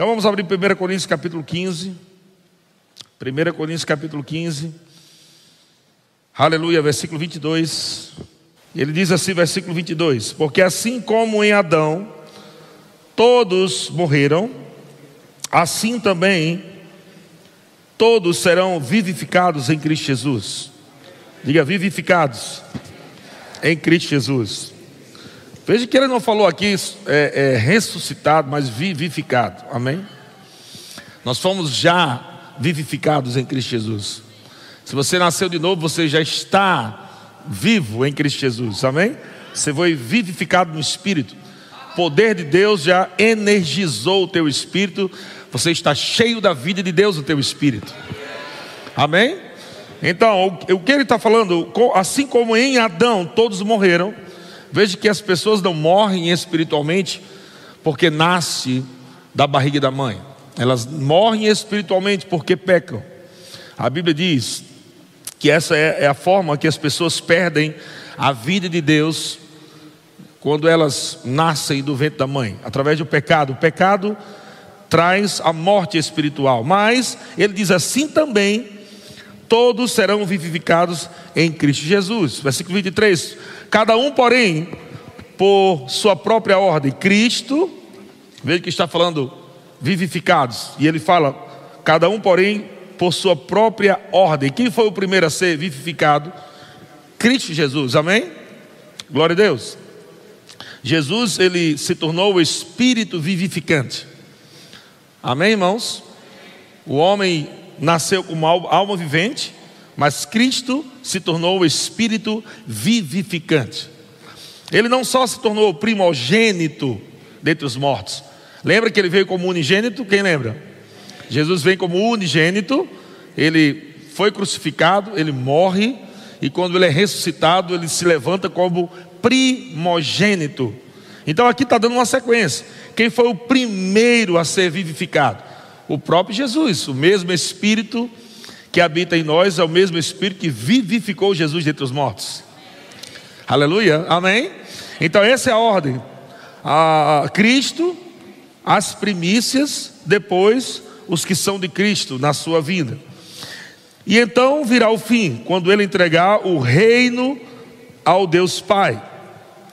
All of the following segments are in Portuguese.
Então vamos abrir 1 Coríntios capítulo 15. 1 Coríntios capítulo 15. Aleluia, versículo 22. Ele diz assim, versículo 22: Porque assim como em Adão todos morreram, assim também todos serão vivificados em Cristo Jesus. Diga, vivificados em Cristo Jesus. Veja que ele não falou aqui é, é, ressuscitado, mas vivificado. Amém? Nós fomos já vivificados em Cristo Jesus. Se você nasceu de novo, você já está vivo em Cristo Jesus. Amém? Você foi vivificado no Espírito. O poder de Deus já energizou o teu espírito. Você está cheio da vida de Deus no teu espírito. Amém? Então, o que ele está falando, assim como em Adão todos morreram, veja que as pessoas não morrem espiritualmente porque nasce da barriga da mãe. Elas morrem espiritualmente porque pecam. A Bíblia diz que essa é, é a forma que as pessoas perdem a vida de Deus quando elas nascem do ventre da mãe, através do pecado. O pecado traz a morte espiritual, mas ele diz assim também todos serão vivificados em Cristo Jesus. Versículo 23. Cada um, porém, por sua própria ordem. Cristo, veja que está falando vivificados. E ele fala, cada um, porém, por sua própria ordem. Quem foi o primeiro a ser vivificado? Cristo Jesus. Amém? Glória a Deus. Jesus, ele se tornou o espírito vivificante. Amém, irmãos? O homem nasceu como alma vivente, mas Cristo se tornou o espírito vivificante. Ele não só se tornou o primogênito dentre os mortos. Lembra que ele veio como unigênito? Quem lembra? Jesus vem como unigênito, ele foi crucificado, ele morre, e quando ele é ressuscitado, ele se levanta como primogênito. Então aqui está dando uma sequência. Quem foi o primeiro a ser vivificado? o próprio Jesus, o mesmo Espírito que habita em nós, é o mesmo Espírito que vivificou Jesus dentre os mortos. Aleluia, amém? Então, essa é a ordem: a Cristo, as primícias, depois os que são de Cristo na sua vida. E então virá o fim, quando ele entregar o reino ao Deus Pai,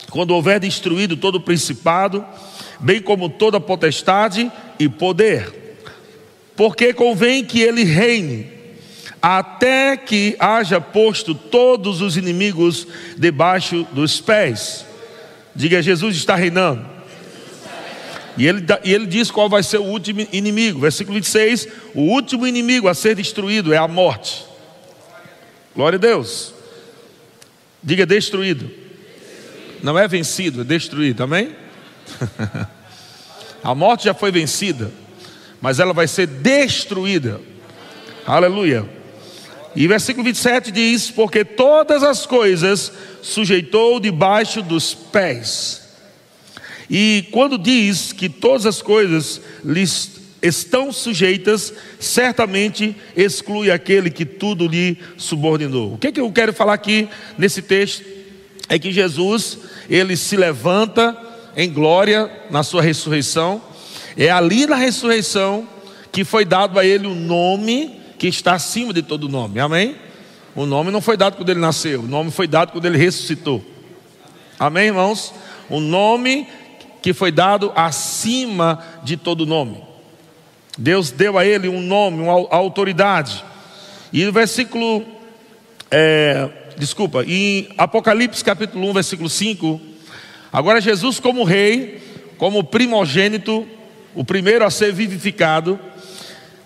quando houver destruído todo o principado, bem como toda potestade e poder porque convém que ele reine, até que haja posto todos os inimigos debaixo dos pés. Diga, Jesus está reinando. E ele, e ele diz qual vai ser o último inimigo. Versículo 26: O último inimigo a ser destruído é a morte. Glória a Deus. Diga destruído. Não é vencido, é destruído, amém? a morte já foi vencida mas ela vai ser destruída. Aleluia. E versículo 27 diz: Porque todas as coisas sujeitou debaixo dos pés. E quando diz que todas as coisas lhes estão sujeitas, certamente exclui aquele que tudo lhe subordinou. O que, é que eu quero falar aqui nesse texto? É que Jesus, ele se levanta em glória na sua ressurreição é ali na ressurreição que foi dado a ele o nome que está acima de todo nome. Amém? O nome não foi dado quando ele nasceu, o nome foi dado quando ele ressuscitou. Amém, irmãos? O nome que foi dado acima de todo nome. Deus deu a ele um nome, uma autoridade. E no versículo, é, desculpa, em Apocalipse capítulo 1, versículo 5, agora Jesus como rei, como primogênito, o primeiro a ser vivificado,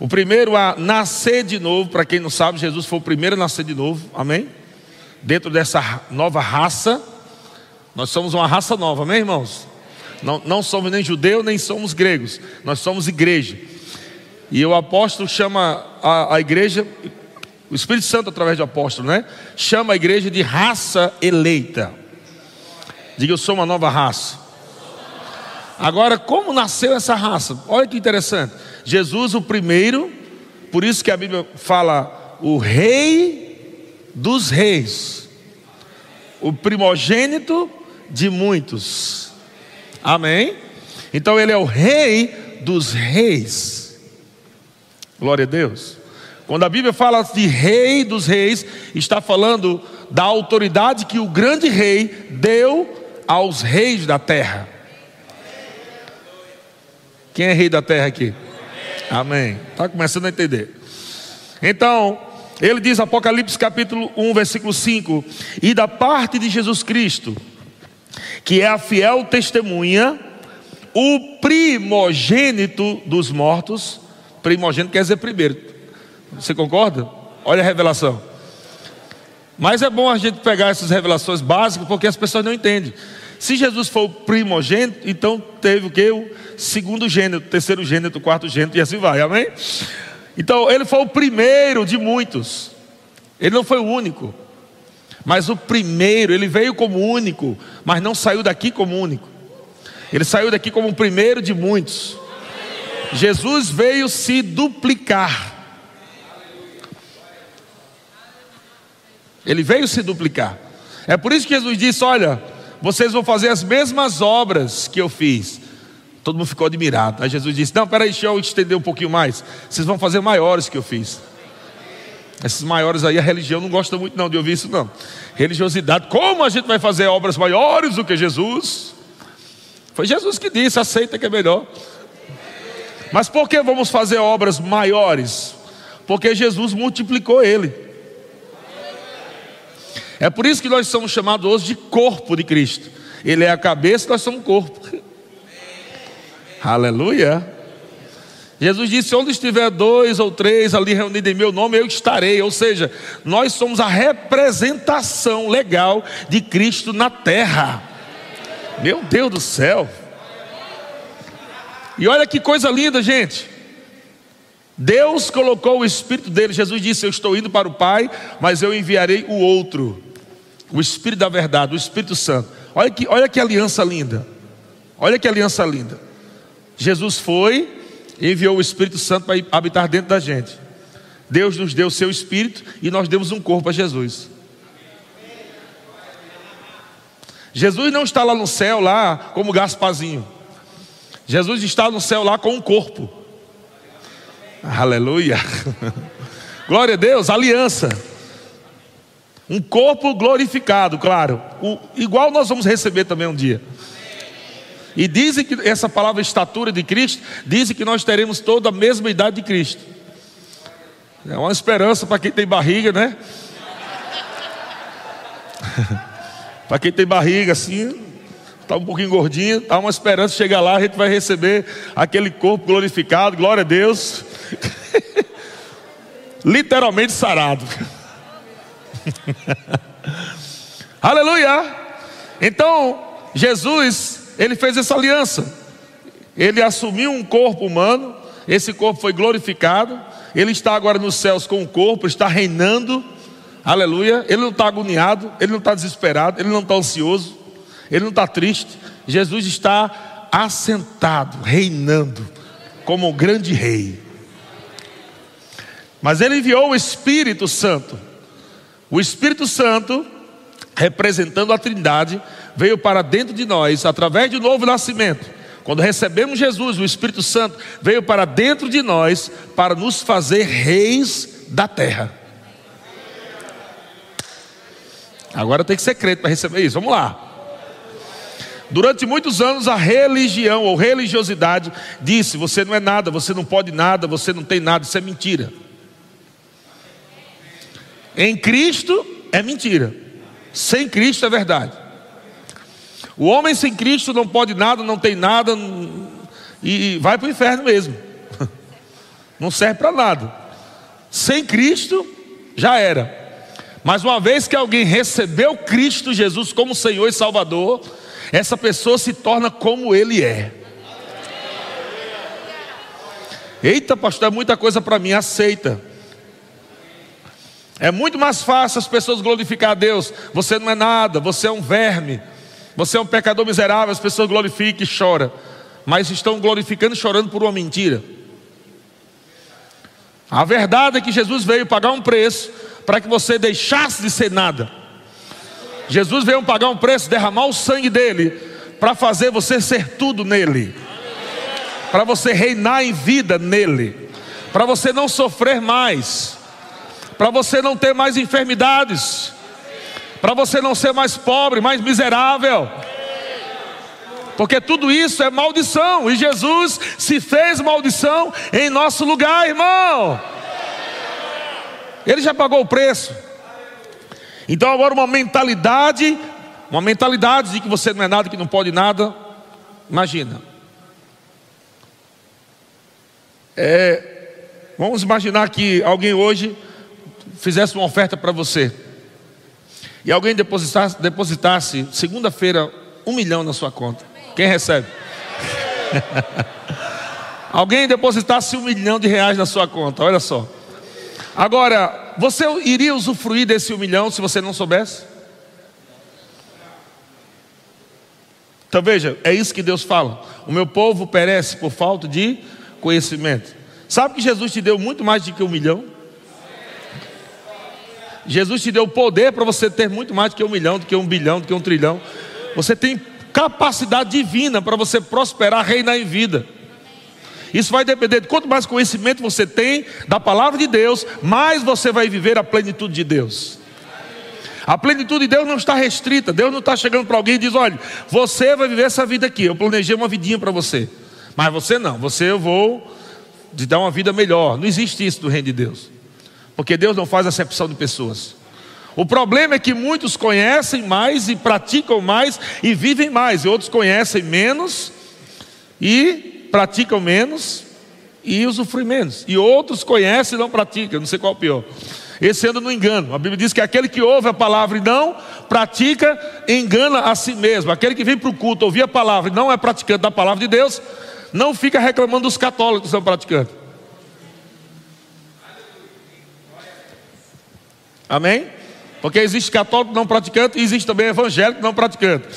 o primeiro a nascer de novo. Para quem não sabe, Jesus foi o primeiro a nascer de novo, amém? Dentro dessa nova raça, nós somos uma raça nova, amém, irmãos? Não, não somos nem judeus, nem somos gregos, nós somos igreja. E o apóstolo chama a, a igreja, o Espírito Santo, através do apóstolo, né? Chama a igreja de raça eleita. Diga, eu sou uma nova raça. Agora, como nasceu essa raça? Olha que interessante. Jesus, o primeiro, por isso que a Bíblia fala o rei dos reis, o primogênito de muitos. Amém? Então ele é o rei dos reis. Glória a Deus. Quando a Bíblia fala de rei dos reis, está falando da autoridade que o grande rei deu aos reis da terra. Quem é rei da terra aqui? Amém. Está começando a entender. Então, ele diz, Apocalipse capítulo 1, versículo 5: E da parte de Jesus Cristo, que é a fiel testemunha, o primogênito dos mortos, primogênito quer dizer primeiro. Você concorda? Olha a revelação. Mas é bom a gente pegar essas revelações básicas, porque as pessoas não entendem. Se Jesus for o primogênito, então teve o que? O segundo gênero, terceiro gênero, quarto gênero, e assim vai, amém? Então, ele foi o primeiro de muitos. Ele não foi o único. Mas o primeiro, ele veio como único, mas não saiu daqui como único. Ele saiu daqui como o primeiro de muitos. Jesus veio se duplicar. Ele veio se duplicar. É por isso que Jesus disse: Olha, vocês vão fazer as mesmas obras que eu fiz. Todo mundo ficou admirado. Aí Jesus disse: Não, peraí, deixa eu estender um pouquinho mais. Vocês vão fazer maiores que eu fiz. Esses maiores aí, a religião não gosta muito não de ouvir isso, não. Religiosidade, como a gente vai fazer obras maiores do que Jesus? Foi Jesus que disse, aceita que é melhor. Mas por que vamos fazer obras maiores? Porque Jesus multiplicou ele. É por isso que nós somos chamados hoje de corpo de Cristo. Ele é a cabeça, nós somos corpo. Aleluia. Jesus disse: Onde estiver dois ou três ali reunidos em meu nome, eu estarei. Ou seja, nós somos a representação legal de Cristo na terra. Meu Deus do céu. E olha que coisa linda, gente. Deus colocou o Espírito dele. Jesus disse: Eu estou indo para o Pai, mas eu enviarei o outro, o Espírito da verdade, o Espírito Santo. Olha que, olha que aliança linda. Olha que aliança linda. Jesus foi e enviou o Espírito Santo para habitar dentro da gente. Deus nos deu o seu Espírito e nós demos um corpo a Jesus. Jesus não está lá no céu, lá como Gaspazinho. Jesus está no céu lá com um corpo. Aleluia. Glória a Deus, aliança. Um corpo glorificado, claro. O, igual nós vamos receber também um dia. E dizem que essa palavra estatura de Cristo, dizem que nós teremos toda a mesma idade de Cristo. É uma esperança para quem tem barriga, né? para quem tem barriga assim, está um pouquinho gordinho, está uma esperança chegar lá, a gente vai receber aquele corpo glorificado, glória a Deus. Literalmente sarado. Aleluia! Então, Jesus ele fez essa aliança. Ele assumiu um corpo humano, esse corpo foi glorificado. Ele está agora nos céus com o corpo, está reinando. Aleluia. Ele não está agoniado, ele não está desesperado, ele não está ansioso, ele não está triste. Jesus está assentado, reinando, como o grande rei. Mas ele enviou o Espírito Santo. O Espírito Santo, representando a Trindade, veio para dentro de nós através do novo nascimento. Quando recebemos Jesus, o Espírito Santo veio para dentro de nós para nos fazer reis da terra. Agora tem que ser crente para receber isso. Vamos lá. Durante muitos anos a religião ou religiosidade disse: você não é nada, você não pode nada, você não tem nada, isso é mentira. Em Cristo é mentira, sem Cristo é verdade. O homem sem Cristo não pode nada, não tem nada e vai para o inferno mesmo. Não serve para nada. Sem Cristo já era. Mas uma vez que alguém recebeu Cristo Jesus como Senhor e Salvador, essa pessoa se torna como Ele é. Eita, pastor, é muita coisa para mim, aceita. É muito mais fácil as pessoas glorificar a Deus. Você não é nada, você é um verme. Você é um pecador miserável, as pessoas glorificam e choram, mas estão glorificando e chorando por uma mentira. A verdade é que Jesus veio pagar um preço para que você deixasse de ser nada. Jesus veio pagar um preço, derramar o sangue dele, para fazer você ser tudo nele. para você reinar em vida nele, para você não sofrer mais, para você não ter mais enfermidades, para você não ser mais pobre, mais miserável. Porque tudo isso é maldição, e Jesus se fez maldição em nosso lugar, irmão. Ele já pagou o preço. Então agora uma mentalidade, uma mentalidade de que você não é nada, que não pode nada. Imagina. É, vamos imaginar que alguém hoje fizesse uma oferta para você. E alguém depositasse, depositasse segunda-feira um milhão na sua conta. Quem recebe? alguém depositasse um milhão de reais na sua conta, olha só. Agora, você iria usufruir desse um milhão se você não soubesse? Então veja, é isso que Deus fala. O meu povo perece por falta de conhecimento. Sabe que Jesus te deu muito mais do que um milhão? Jesus te deu poder para você ter muito mais do que um milhão, do que um bilhão, do que um trilhão. Você tem capacidade divina para você prosperar, reinar em vida. Isso vai depender de quanto mais conhecimento você tem da palavra de Deus, mais você vai viver a plenitude de Deus. A plenitude de Deus não está restrita. Deus não está chegando para alguém e diz: olha, você vai viver essa vida aqui. Eu planejei uma vidinha para você. Mas você não, você eu vou te dar uma vida melhor. Não existe isso no reino de Deus. Porque Deus não faz acepção de pessoas. O problema é que muitos conhecem mais e praticam mais e vivem mais, e outros conhecem menos e praticam menos e usufruem menos. E outros conhecem e não praticam, não sei qual é o pior. Esse anda no engano. A Bíblia diz que aquele que ouve a palavra e não pratica, engana a si mesmo. Aquele que vem para o culto ouvir a palavra e não é praticante da palavra de Deus, não fica reclamando dos católicos que são praticantes. Amém? Porque existe católico não praticante e existe também evangélico não praticante.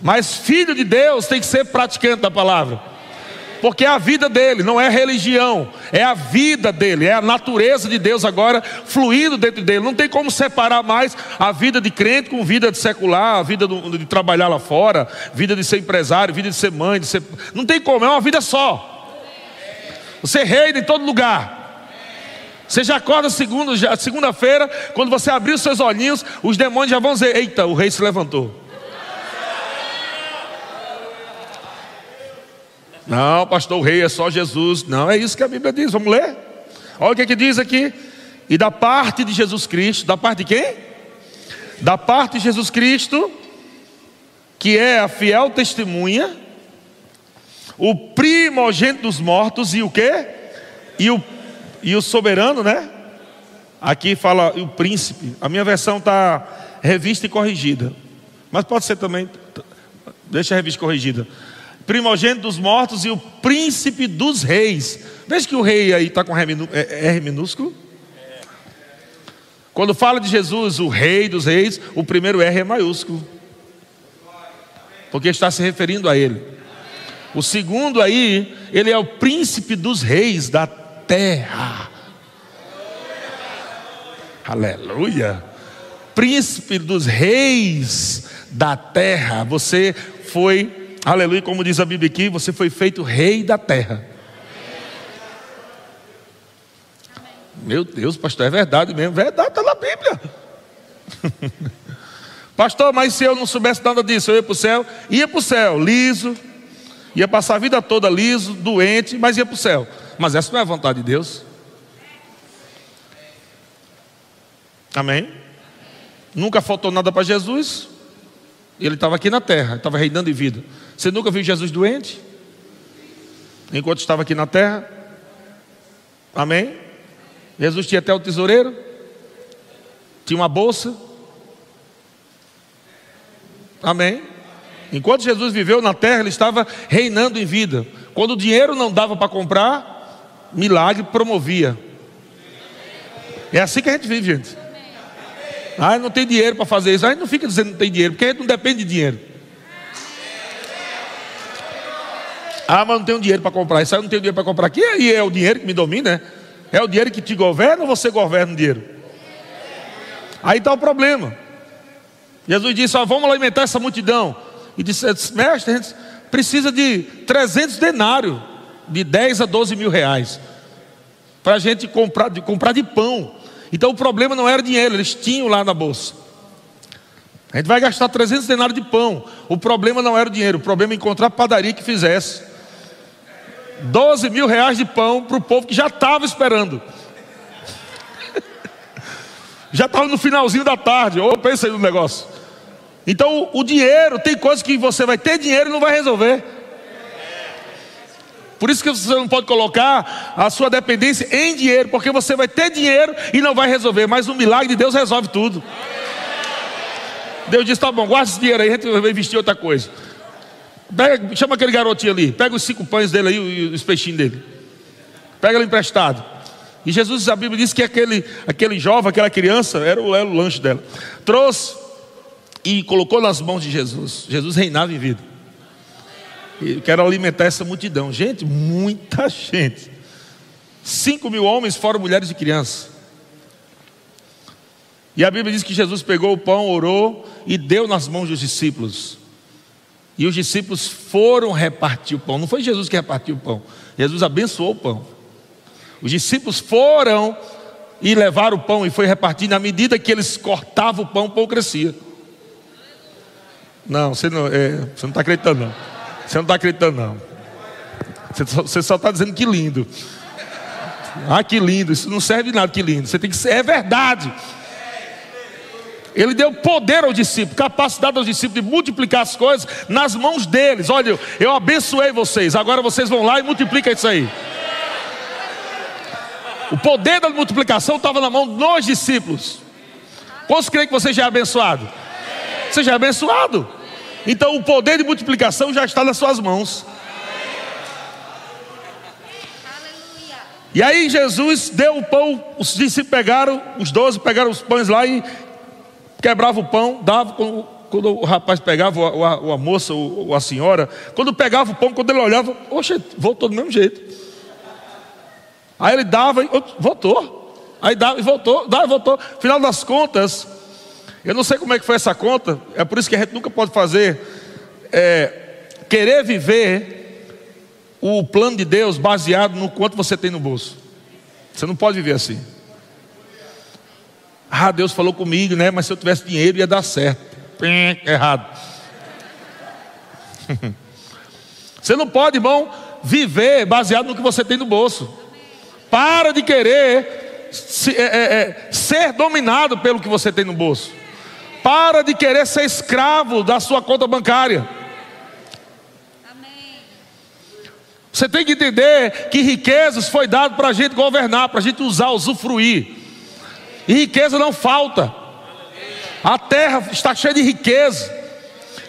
Mas filho de Deus tem que ser praticante da palavra. Porque é a vida dele, não é religião, é a vida dele, é a natureza de Deus agora fluindo dentro dele. Não tem como separar mais a vida de crente com vida de secular, a vida de trabalhar lá fora, vida de ser empresário, vida de ser mãe, de ser... não tem como, é uma vida só. Você reina em todo lugar. Você já acorda segunda-feira, segunda quando você abrir os seus olhinhos, os demônios já vão dizer: Eita, o rei se levantou. Não, pastor, o rei é só Jesus. Não, é isso que a Bíblia diz. Vamos ler? Olha o que, é que diz aqui. E da parte de Jesus Cristo, da parte de quem? Da parte de Jesus Cristo, que é a fiel testemunha, o primogênito dos mortos e o quê? E o, e o soberano, né? Aqui fala o príncipe. A minha versão está revista e corrigida. Mas pode ser também. Deixa a revista corrigida primogênito dos mortos e o príncipe dos reis. Veja que o rei aí está com R é, minúsculo. Quando fala de Jesus, o rei dos reis, o primeiro R é maiúsculo. Porque está se referindo a ele. O segundo aí, ele é o príncipe dos reis da terra. Aleluia. Príncipe dos reis da terra. Você foi Aleluia, como diz a Bíblia aqui, você foi feito rei da terra. Meu Deus, pastor, é verdade mesmo. Verdade, está na Bíblia. pastor, mas se eu não soubesse nada disso, eu ia para o céu? Ia para o céu, liso. Ia passar a vida toda liso, doente, mas ia para o céu. Mas essa não é a vontade de Deus. Amém? Nunca faltou nada para Jesus. Ele estava aqui na terra, estava reinando em vida. Você nunca viu Jesus doente? Enquanto estava aqui na terra? Amém? Jesus tinha até o tesoureiro? Tinha uma bolsa? Amém? Enquanto Jesus viveu na terra, ele estava reinando em vida. Quando o dinheiro não dava para comprar, milagre promovia. É assim que a gente vive, gente. Ah, não tem dinheiro para fazer isso. Aí não fica dizendo que não tem dinheiro, porque a gente não depende de dinheiro. Ah, mas não tenho dinheiro para comprar. Isso aí eu não tenho dinheiro para comprar. Que aí é o dinheiro que me domina, né? É o dinheiro que te governa ou você governa o dinheiro? Aí está o problema. Jesus disse: ó, vamos alimentar essa multidão. E disse, mestre, precisa de 300 denários, de 10 a 12 mil reais, para a gente comprar de, comprar de pão. Então o problema não era dinheiro, eles tinham lá na bolsa. A gente vai gastar 300 denários de pão. O problema não era o dinheiro, o problema é encontrar padaria que fizesse. 12 mil reais de pão para o povo que já estava esperando. já estava no finalzinho da tarde. Ou pensa aí no negócio. Então o dinheiro, tem coisas que você vai ter dinheiro e não vai resolver. Por isso que você não pode colocar a sua dependência em dinheiro, porque você vai ter dinheiro e não vai resolver, mas o milagre de Deus resolve tudo. Deus disse: tá bom, guarda esse dinheiro aí, a gente vai investir outra coisa. Pega, chama aquele garotinho ali, pega os cinco pães dele aí e os peixinhos dele. Pega ele emprestado. E Jesus, a Bíblia diz que aquele, aquele jovem, aquela criança, era o, era o lanche dela. Trouxe e colocou nas mãos de Jesus. Jesus reinava em vida. Eu quero alimentar essa multidão. Gente, muita gente. Cinco mil homens, fora mulheres e crianças. E a Bíblia diz que Jesus pegou o pão, orou e deu nas mãos dos discípulos. E os discípulos foram repartir o pão. Não foi Jesus que repartiu o pão. Jesus abençoou o pão. Os discípulos foram e levaram o pão e foi repartido. Na medida que eles cortavam o pão, o pão crescia. Não, você não é, está acreditando, não. Você não está acreditando, não. Você só está dizendo que lindo. Ah, que lindo. Isso não serve nada, que lindo. Você tem que ser, é verdade. Ele deu poder ao discípulo, capacidade aos discípulos de multiplicar as coisas nas mãos deles. Olha, eu abençoei vocês, agora vocês vão lá e multiplicam isso aí. O poder da multiplicação estava na mão dos discípulos. Quantos creem que você já é abençoado? Você já é abençoado. Então o poder de multiplicação já está nas suas mãos. E aí Jesus deu o pão, os discípulos pegaram, os doze pegaram os pães lá e quebrava o pão, dava quando, quando o rapaz pegava, ou a, ou a moça, ou, ou, a senhora, quando pegava o pão, quando ele olhava, oxe, voltou do mesmo jeito. Aí ele dava e voltou. Aí dava e voltou, dava e voltou. Final das contas, eu não sei como é que foi essa conta, é por isso que a gente nunca pode fazer, é, querer viver o plano de Deus baseado no quanto você tem no bolso. Você não pode viver assim. Ah, Deus falou comigo, né? Mas se eu tivesse dinheiro ia dar certo. Pim, errado. Você não pode, irmão, viver baseado no que você tem no bolso. Para de querer se, é, é, é ser dominado pelo que você tem no bolso. Para de querer ser escravo da sua conta bancária. Você tem que entender que riquezas foi dado para a gente governar, para a gente usar, usufruir. E riqueza não falta. A terra está cheia de riqueza.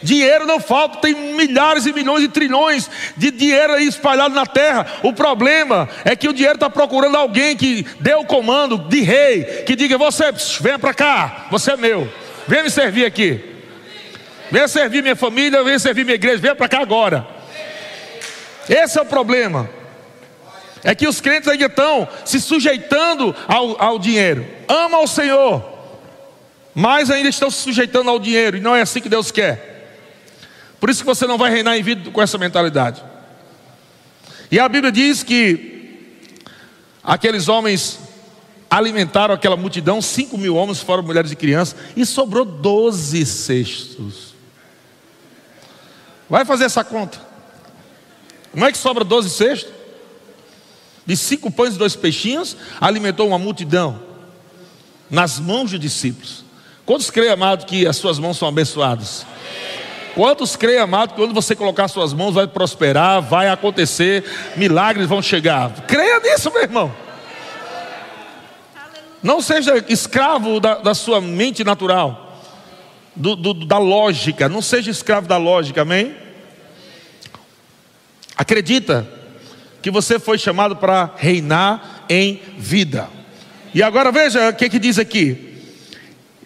Dinheiro não falta, tem milhares e milhões e trilhões de dinheiro aí espalhado na terra. O problema é que o dinheiro está procurando alguém que dê o comando de rei, que diga: Você, venha para cá, você é meu. Venha me servir aqui. Venha servir minha família, venha servir minha igreja, venha para cá agora. Esse é o problema. É que os crentes ainda estão se sujeitando ao, ao dinheiro. Ama o Senhor, mas ainda estão se sujeitando ao dinheiro. E não é assim que Deus quer. Por isso que você não vai reinar em vida com essa mentalidade. E a Bíblia diz que aqueles homens alimentaram aquela multidão, cinco mil homens, fora mulheres e crianças, e sobrou doze cestos. Vai fazer essa conta. Como é que sobra doze cestos? De cinco pães e dois peixinhos, alimentou uma multidão nas mãos dos discípulos. Quantos creem, amado, que as suas mãos são abençoadas? Quantos creem, amado, que quando você colocar suas mãos vai prosperar, vai acontecer, milagres vão chegar? Creia nisso, meu irmão. Não seja escravo da, da sua mente natural, do, do, da lógica. Não seja escravo da lógica, amém? Acredita que você foi chamado para reinar em vida. E agora veja o que, que diz aqui: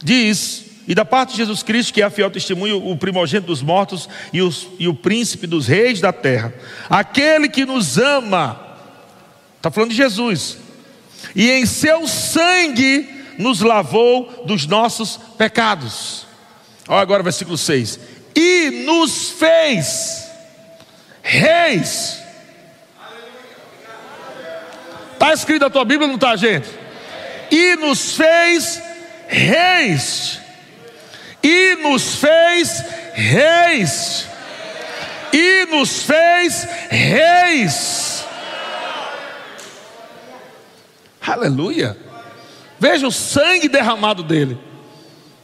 diz, e da parte de Jesus Cristo, que é a fiel testemunho, o primogênito dos mortos e, os, e o príncipe dos reis da terra, aquele que nos ama, está falando de Jesus, e em seu sangue nos lavou dos nossos pecados. Olha agora o versículo 6: E nos fez reis. Está escrito na tua Bíblia, não está, gente? E nos fez reis. E nos fez reis. E nos fez reis. Aleluia. Veja o sangue derramado dele.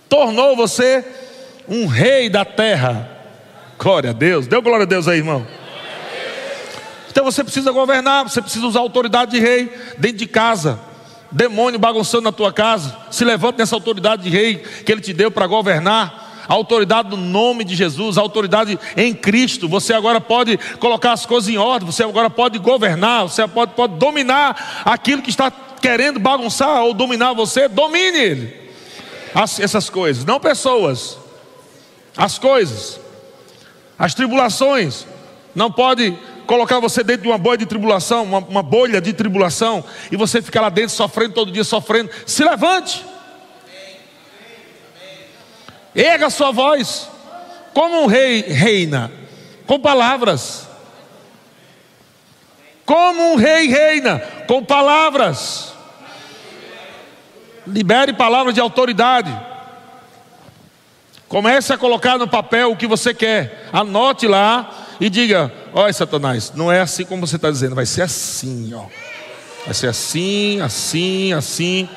Tornou você um rei da terra. Glória a Deus. Deu glória a Deus aí, irmão. Então você precisa governar, você precisa usar a autoridade de rei dentro de casa. Demônio bagunçando na tua casa, se levante nessa autoridade de rei que ele te deu para governar. A autoridade no nome de Jesus, a autoridade em Cristo. Você agora pode colocar as coisas em ordem, você agora pode governar, você pode, pode dominar aquilo que está querendo bagunçar ou dominar você, domine ele. As, essas coisas, não pessoas, as coisas, as tribulações. Não pode colocar você dentro de uma bolha de tribulação, uma, uma bolha de tribulação, e você ficar lá dentro sofrendo todo dia, sofrendo. Se levante. Erga sua voz, como um rei reina, com palavras. Como um rei reina, com palavras. Libere palavras de autoridade. Comece a colocar no papel o que você quer. Anote lá e diga: Olha, Satanás, não é assim como você está dizendo, vai ser assim, ó. Vai ser assim, assim, assim.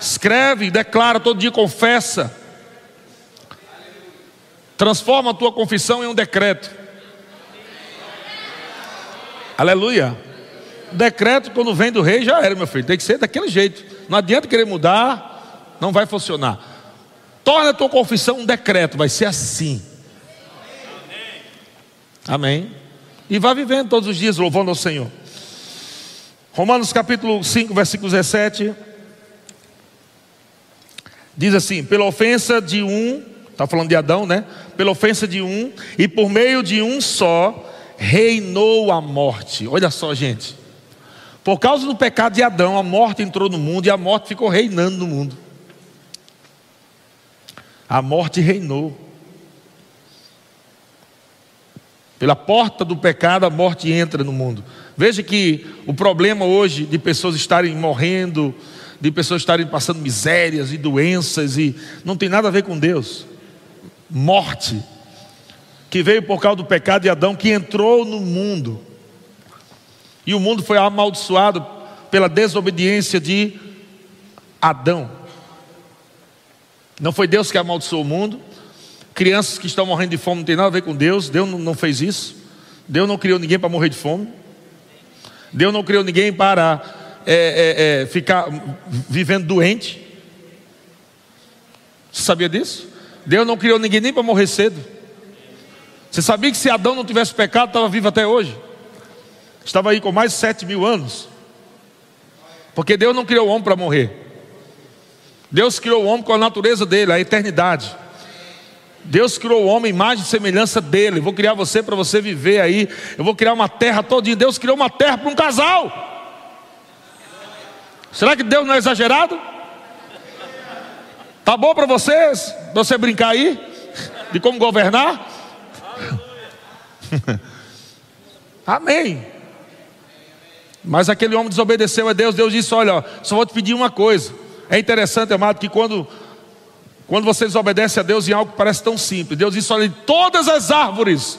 Escreve, declara, todo dia confessa. Transforma a tua confissão em um decreto. Aleluia. Decreto, quando vem do rei, já era, meu filho. Tem que ser daquele jeito. Não adianta querer mudar, não vai funcionar. Torna a tua confissão um decreto, vai ser assim. Amém. E vá vivendo todos os dias louvando ao Senhor. Romanos capítulo 5, versículo 17. Diz assim: pela ofensa de um, está falando de Adão, né? Pela ofensa de um, e por meio de um só, reinou a morte. Olha só, gente. Por causa do pecado de Adão, a morte entrou no mundo e a morte ficou reinando no mundo. A morte reinou. Pela porta do pecado, a morte entra no mundo. Veja que o problema hoje de pessoas estarem morrendo, de pessoas estarem passando misérias e doenças, e não tem nada a ver com Deus. Morte, que veio por causa do pecado de Adão, que entrou no mundo. E o mundo foi amaldiçoado pela desobediência de Adão. Não foi Deus que amaldiçoou o mundo. Crianças que estão morrendo de fome não tem nada a ver com Deus. Deus não fez isso. Deus não criou ninguém para morrer de fome. Deus não criou ninguém para é, é, é, ficar vivendo doente. Você sabia disso? Deus não criou ninguém nem para morrer cedo. Você sabia que se Adão não tivesse pecado, estava vivo até hoje? Estava aí com mais de sete mil anos. Porque Deus não criou o homem para morrer. Deus criou o homem com a natureza dele, a eternidade. Deus criou o homem, imagem e semelhança dele. Vou criar você para você viver aí. Eu vou criar uma terra todinha. Deus criou uma terra para um casal. Será que Deus não é exagerado? Tá bom para vocês? Você brincar aí? De como governar? Amém. Mas aquele homem desobedeceu a Deus. Deus disse: Olha, só vou te pedir uma coisa. É interessante, amado, que quando, quando você desobedece a Deus em algo que parece tão simples, Deus disse: Olha, todas as árvores,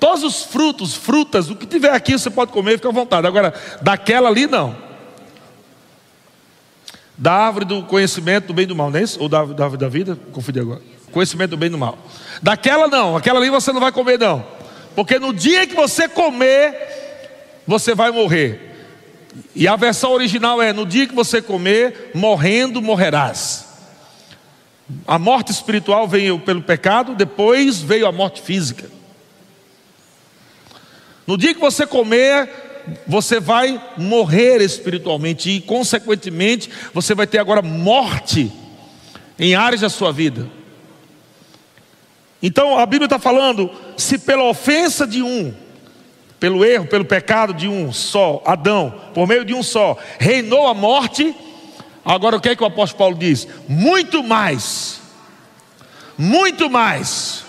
todos os frutos, frutas, o que tiver aqui você pode comer, fica à vontade. Agora, daquela ali não. Da árvore do conhecimento do bem e do mal, não é isso? Ou da, árvore da vida? Confundi agora. Conhecimento do bem e do mal. Daquela não, aquela ali você não vai comer, não. Porque no dia que você comer, você vai morrer. E a versão original é: no dia que você comer, morrendo morrerás. A morte espiritual veio pelo pecado, depois veio a morte física. No dia que você comer, você vai morrer espiritualmente e, consequentemente, você vai ter agora morte em áreas da sua vida. Então a Bíblia está falando: se pela ofensa de um, pelo erro, pelo pecado de um só, Adão, por meio de um só, reinou a morte. Agora o que é que o apóstolo Paulo diz? Muito mais, muito mais,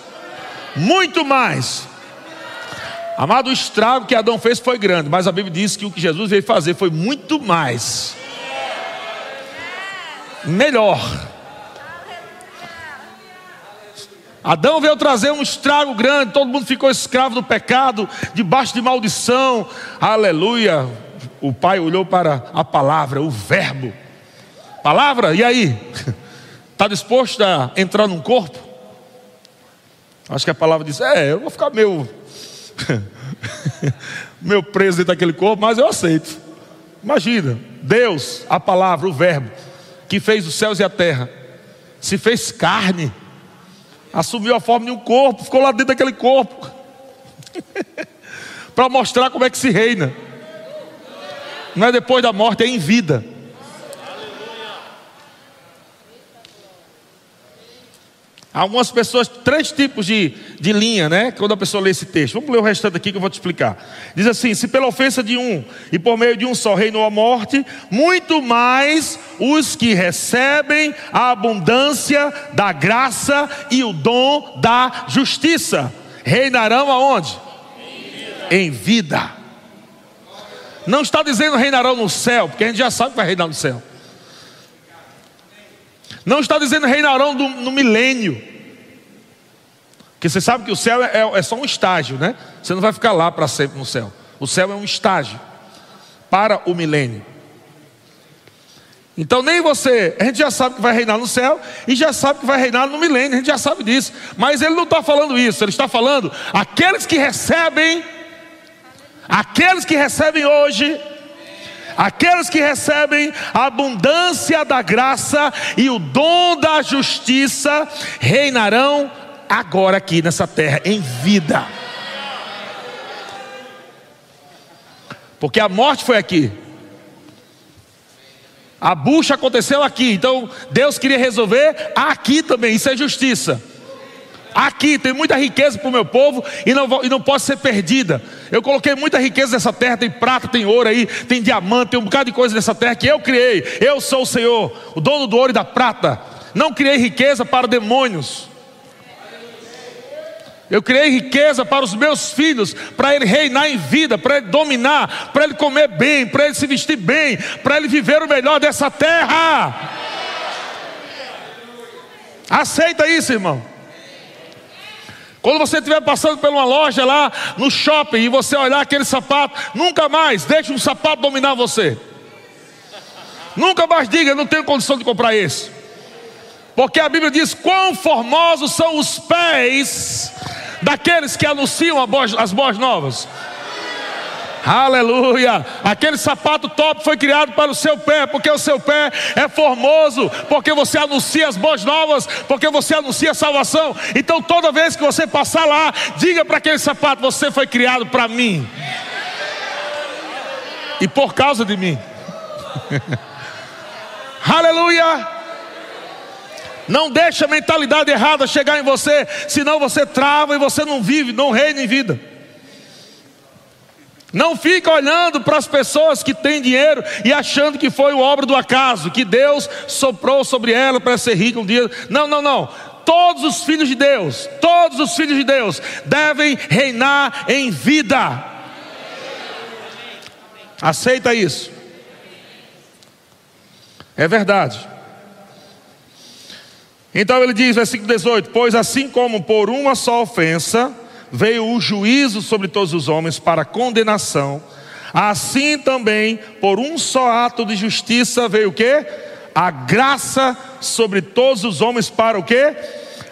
muito mais. Amado, o estrago que Adão fez foi grande, mas a Bíblia diz que o que Jesus veio fazer foi muito mais. Melhor. Adão veio trazer um estrago grande, todo mundo ficou escravo do pecado, debaixo de maldição. Aleluia. O pai olhou para a palavra, o verbo. Palavra, e aí? Está disposto a entrar num corpo? Acho que a palavra diz: É, eu vou ficar meio. meu preso dentro daquele corpo, mas eu aceito. Imagina, Deus, a palavra, o Verbo, que fez os céus e a terra, se fez carne, assumiu a forma de um corpo, ficou lá dentro daquele corpo, para mostrar como é que se reina. Não é depois da morte, é em vida. Algumas pessoas, três tipos de, de linha, né? Quando a pessoa lê esse texto. Vamos ler o restante aqui que eu vou te explicar. Diz assim: Se pela ofensa de um e por meio de um só reinou a morte, muito mais os que recebem a abundância da graça e o dom da justiça reinarão aonde? Em vida. Em vida. Não está dizendo reinarão no céu, porque a gente já sabe que vai reinar no céu. Não está dizendo reinarão no, no milênio. Porque você sabe que o céu é, é, é só um estágio, né? Você não vai ficar lá para sempre no céu. O céu é um estágio para o milênio. Então nem você, a gente já sabe que vai reinar no céu e já sabe que vai reinar no milênio, a gente já sabe disso. Mas ele não está falando isso, ele está falando aqueles que recebem, aqueles que recebem hoje Aqueles que recebem a abundância da graça e o dom da justiça reinarão agora aqui nessa terra em vida. Porque a morte foi aqui. A bucha aconteceu aqui. Então Deus queria resolver aqui também. Isso é justiça. Aqui tem muita riqueza para o meu povo e não, e não pode ser perdida. Eu coloquei muita riqueza nessa terra, tem prata, tem ouro aí, tem diamante, tem um bocado de coisa nessa terra que eu criei. Eu sou o Senhor, o dono do ouro e da prata. Não criei riqueza para demônios. Eu criei riqueza para os meus filhos, para ele reinar em vida, para ele dominar, para ele comer bem, para ele se vestir bem, para ele viver o melhor dessa terra. Aceita isso, irmão. Quando você estiver passando por uma loja lá no shopping e você olhar aquele sapato, nunca mais deixe um sapato dominar você. Nunca mais diga, não tenho condição de comprar esse. Porque a Bíblia diz: quão formosos são os pés daqueles que anunciam as boas novas. Aleluia! Aquele sapato top foi criado para o seu pé, porque o seu pé é formoso, porque você anuncia as boas novas, porque você anuncia a salvação. Então, toda vez que você passar lá, diga para aquele sapato: Você foi criado para mim, e por causa de mim. Aleluia! Não deixe a mentalidade errada chegar em você, senão você trava e você não vive, não reina em vida. Não fica olhando para as pessoas que têm dinheiro e achando que foi obra do acaso, que Deus soprou sobre ela para ser rica um dia. Não, não, não. Todos os filhos de Deus, todos os filhos de Deus devem reinar em vida. Aceita isso. É verdade. Então ele diz, versículo 18: Pois assim como por uma só ofensa veio o juízo sobre todos os homens para condenação, assim também por um só ato de justiça veio o que? A graça sobre todos os homens para o que?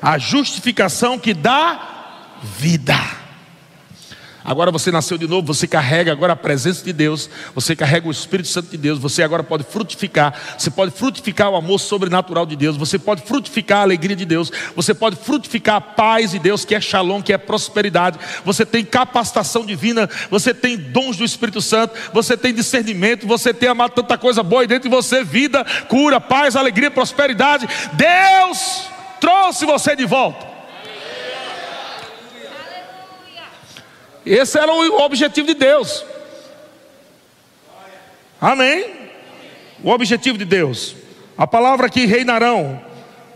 A justificação que dá vida. Agora você nasceu de novo, você carrega agora a presença de Deus, você carrega o Espírito Santo de Deus, você agora pode frutificar, você pode frutificar o amor sobrenatural de Deus, você pode frutificar a alegria de Deus, você pode frutificar a paz de Deus, que é shalom, que é prosperidade, você tem capacitação divina, você tem dons do Espírito Santo, você tem discernimento, você tem amado tanta coisa boa dentro de você, vida, cura, paz, alegria, prosperidade. Deus trouxe você de volta. Esse era o objetivo de Deus. Amém? O objetivo de Deus. A palavra que reinarão,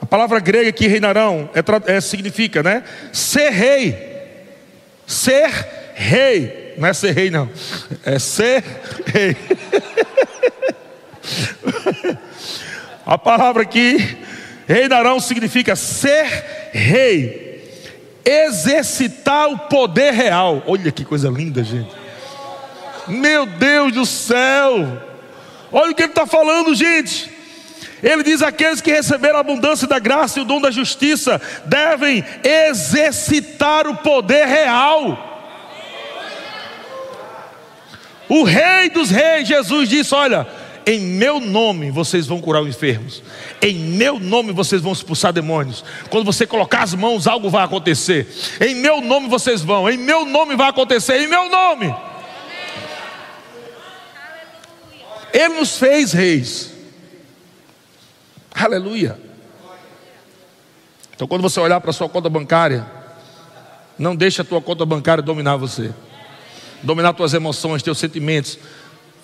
a palavra grega que reinarão, é, é, significa, né? Ser rei. Ser rei. Não é ser rei, não. É ser rei. A palavra aqui, reinarão, significa ser rei, exercitar o poder real. Olha que coisa linda, gente. Meu Deus do céu. Olha o que ele está falando, gente. Ele diz: aqueles que receberam a abundância da graça e o dom da justiça devem exercitar o poder real. O Rei dos Reis, Jesus disse: Olha, em meu nome vocês vão curar os enfermos, em meu nome vocês vão expulsar demônios. Quando você colocar as mãos, algo vai acontecer. Em meu nome vocês vão, em meu nome vai acontecer, em meu nome. Ele nos fez reis. Aleluia. Então, quando você olhar para a sua conta bancária, não deixe a tua conta bancária dominar você, dominar tuas emoções, teus sentimentos,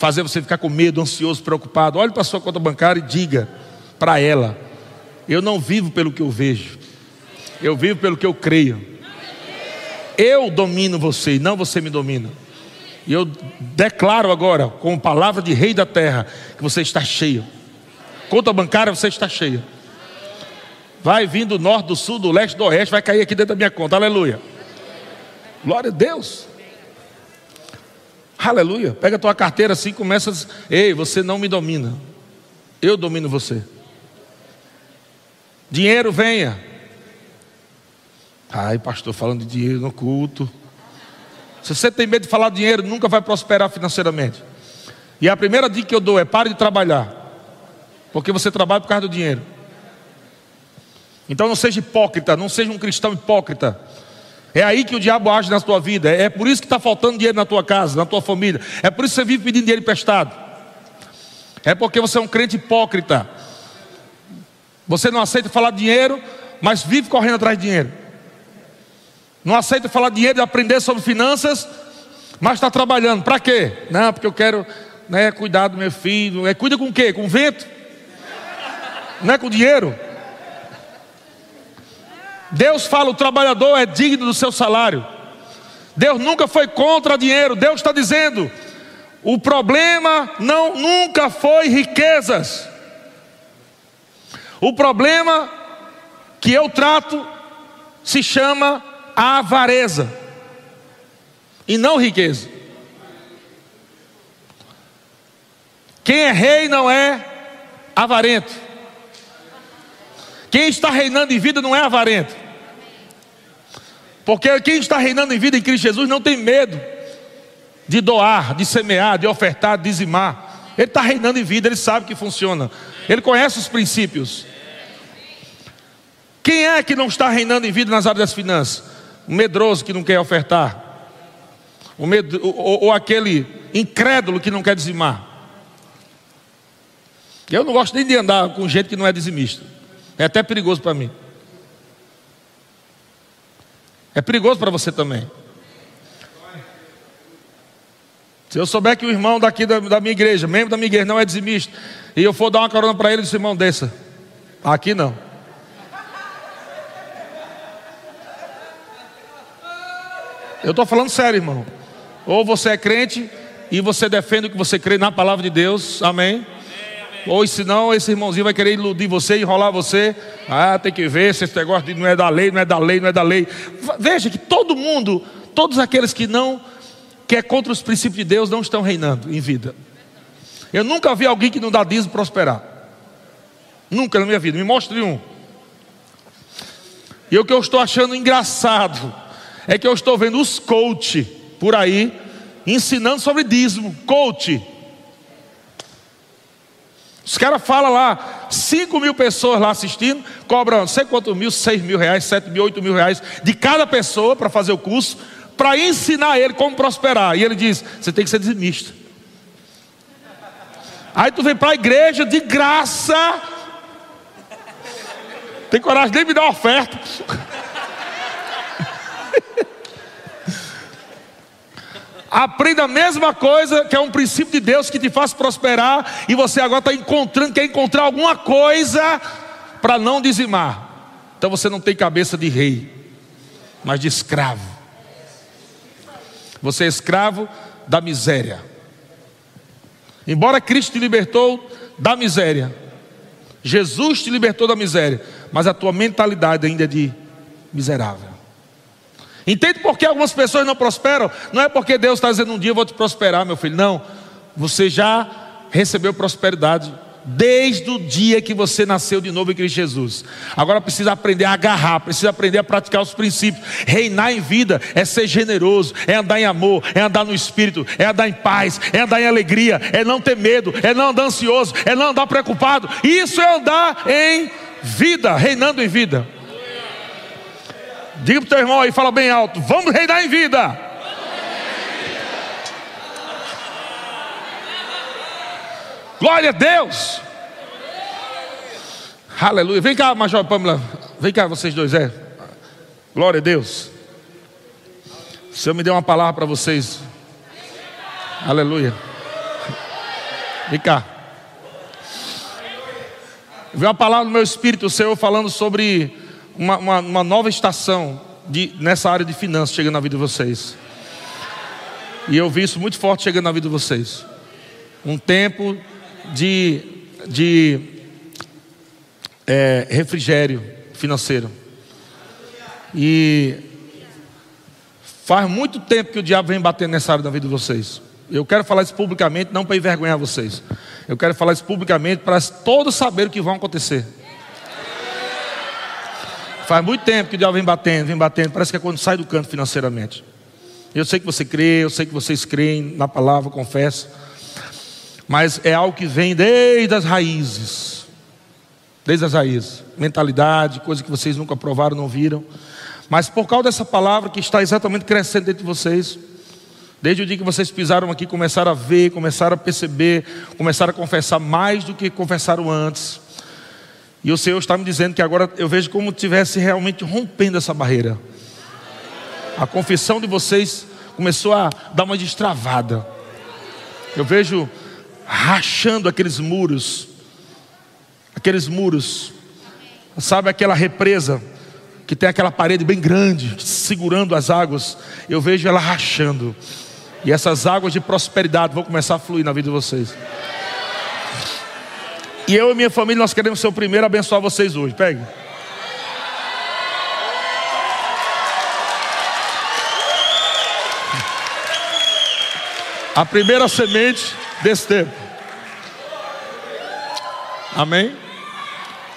fazer você ficar com medo, ansioso, preocupado. Olhe para a sua conta bancária e diga para ela: Eu não vivo pelo que eu vejo, eu vivo pelo que eu creio. Eu domino você, e não você me domina. E eu declaro agora, com palavra de rei da terra, que você está cheio. Conta bancária, você está cheia. Vai vindo do norte, do sul, do leste, do oeste, vai cair aqui dentro da minha conta. Aleluia. Glória a Deus. Aleluia. Pega a tua carteira assim, começa Ei, você não me domina. Eu domino você. Dinheiro venha. Ai, pastor, falando de dinheiro no culto. Se você tem medo de falar dinheiro, nunca vai prosperar financeiramente. E a primeira dica que eu dou é pare de trabalhar. Porque você trabalha por causa do dinheiro. Então não seja hipócrita, não seja um cristão hipócrita. É aí que o diabo age na tua vida. É por isso que está faltando dinheiro na tua casa, na tua família. É por isso que você vive pedindo dinheiro emprestado. É porque você é um crente hipócrita. Você não aceita falar dinheiro, mas vive correndo atrás de dinheiro. Não aceita falar dinheiro e aprender sobre finanças, mas está trabalhando. Para quê? Não, porque eu quero né, cuidar do meu filho. É, cuida com o quê? Com vento? Não é com dinheiro? Deus fala: o trabalhador é digno do seu salário. Deus nunca foi contra dinheiro. Deus está dizendo: o problema não nunca foi riquezas. O problema que eu trato se chama avareza e não riqueza. Quem é rei não é avarento. Quem está reinando em vida não é avarento. Porque quem está reinando em vida em Cristo Jesus não tem medo de doar, de semear, de ofertar, de dizimar. Ele está reinando em vida, ele sabe que funciona. Ele conhece os princípios. Quem é que não está reinando em vida nas áreas das finanças? O medroso que não quer ofertar. O med... ou, ou aquele incrédulo que não quer dizimar. Eu não gosto nem de andar com gente que não é dizimista. É até perigoso para mim. É perigoso para você também. Se eu souber que o irmão daqui da, da, minha igreja, membro da minha igreja, não é dizimista, e eu for dar uma carona para ele, disse, irmão, desça. Aqui não. Eu estou falando sério, irmão. Ou você é crente e você defende o que você crê na palavra de Deus, amém? Ou senão esse irmãozinho vai querer iludir você, enrolar você. Ah, tem que ver se esse negócio de não é da lei, não é da lei, não é da lei. Veja que todo mundo, todos aqueles que não, que é contra os princípios de Deus, não estão reinando em vida. Eu nunca vi alguém que não dá dízimo prosperar. Nunca na minha vida. Me mostre um. E o que eu estou achando engraçado é que eu estou vendo os coach por aí ensinando sobre dízimo. Coach. Os caras falam lá, 5 mil pessoas lá assistindo, cobram sei quantos mil, 6 mil reais, 7 mil, 8 mil reais de cada pessoa para fazer o curso, para ensinar ele como prosperar. E ele diz: você tem que ser dizimista. Aí tu vem para a igreja de graça, tem coragem de nem me dar oferta. Aprenda a mesma coisa, que é um princípio de Deus que te faz prosperar, e você agora está encontrando, quer encontrar alguma coisa para não dizimar. Então você não tem cabeça de rei, mas de escravo. Você é escravo da miséria. Embora Cristo te libertou da miséria, Jesus te libertou da miséria, mas a tua mentalidade ainda é de miserável. Entende por que algumas pessoas não prosperam? Não é porque Deus está dizendo um dia eu vou te prosperar, meu filho. Não. Você já recebeu prosperidade desde o dia que você nasceu de novo em Cristo Jesus. Agora precisa aprender a agarrar, precisa aprender a praticar os princípios. Reinar em vida é ser generoso, é andar em amor, é andar no espírito, é andar em paz, é andar em alegria, é não ter medo, é não andar ansioso, é não andar preocupado. Isso é andar em vida, reinando em vida. Diga para o teu irmão aí, fala bem alto: vamos reinar em vida. Glória a Deus. Aleluia. Vem cá, Major Pamela. Vem cá, vocês dois, é. Glória a Deus. O Senhor me deu uma palavra para vocês. Aleluia. Vem cá. Veio uma palavra no meu espírito, o Senhor falando sobre uma, uma, uma nova estação de, nessa área de finanças chegando na vida de vocês. E eu vi isso muito forte chegando na vida de vocês. Um tempo de, de é, refrigério financeiro. E faz muito tempo que o diabo vem batendo nessa área da vida de vocês. Eu quero falar isso publicamente, não para envergonhar vocês. Eu quero falar isso publicamente para todos saberem o que vai acontecer. Faz muito tempo que o diabo vem batendo, vem batendo. Parece que é quando sai do canto financeiramente. Eu sei que você crê, eu sei que vocês creem na palavra, confesso mas é algo que vem desde as raízes. Desde as raízes. Mentalidade, coisa que vocês nunca provaram, não viram. Mas por causa dessa palavra que está exatamente crescendo dentro de vocês, desde o dia que vocês pisaram aqui, começaram a ver, começaram a perceber, começaram a confessar mais do que confessaram antes. E o Senhor está me dizendo que agora eu vejo como tivesse realmente rompendo essa barreira. A confissão de vocês começou a dar uma destravada. Eu vejo rachando aqueles muros, aqueles muros, sabe aquela represa que tem aquela parede bem grande segurando as águas, eu vejo ela rachando, e essas águas de prosperidade vão começar a fluir na vida de vocês. E eu e minha família, nós queremos ser o primeiro a abençoar vocês hoje. Pegue. A primeira semente desse tempo. Amém?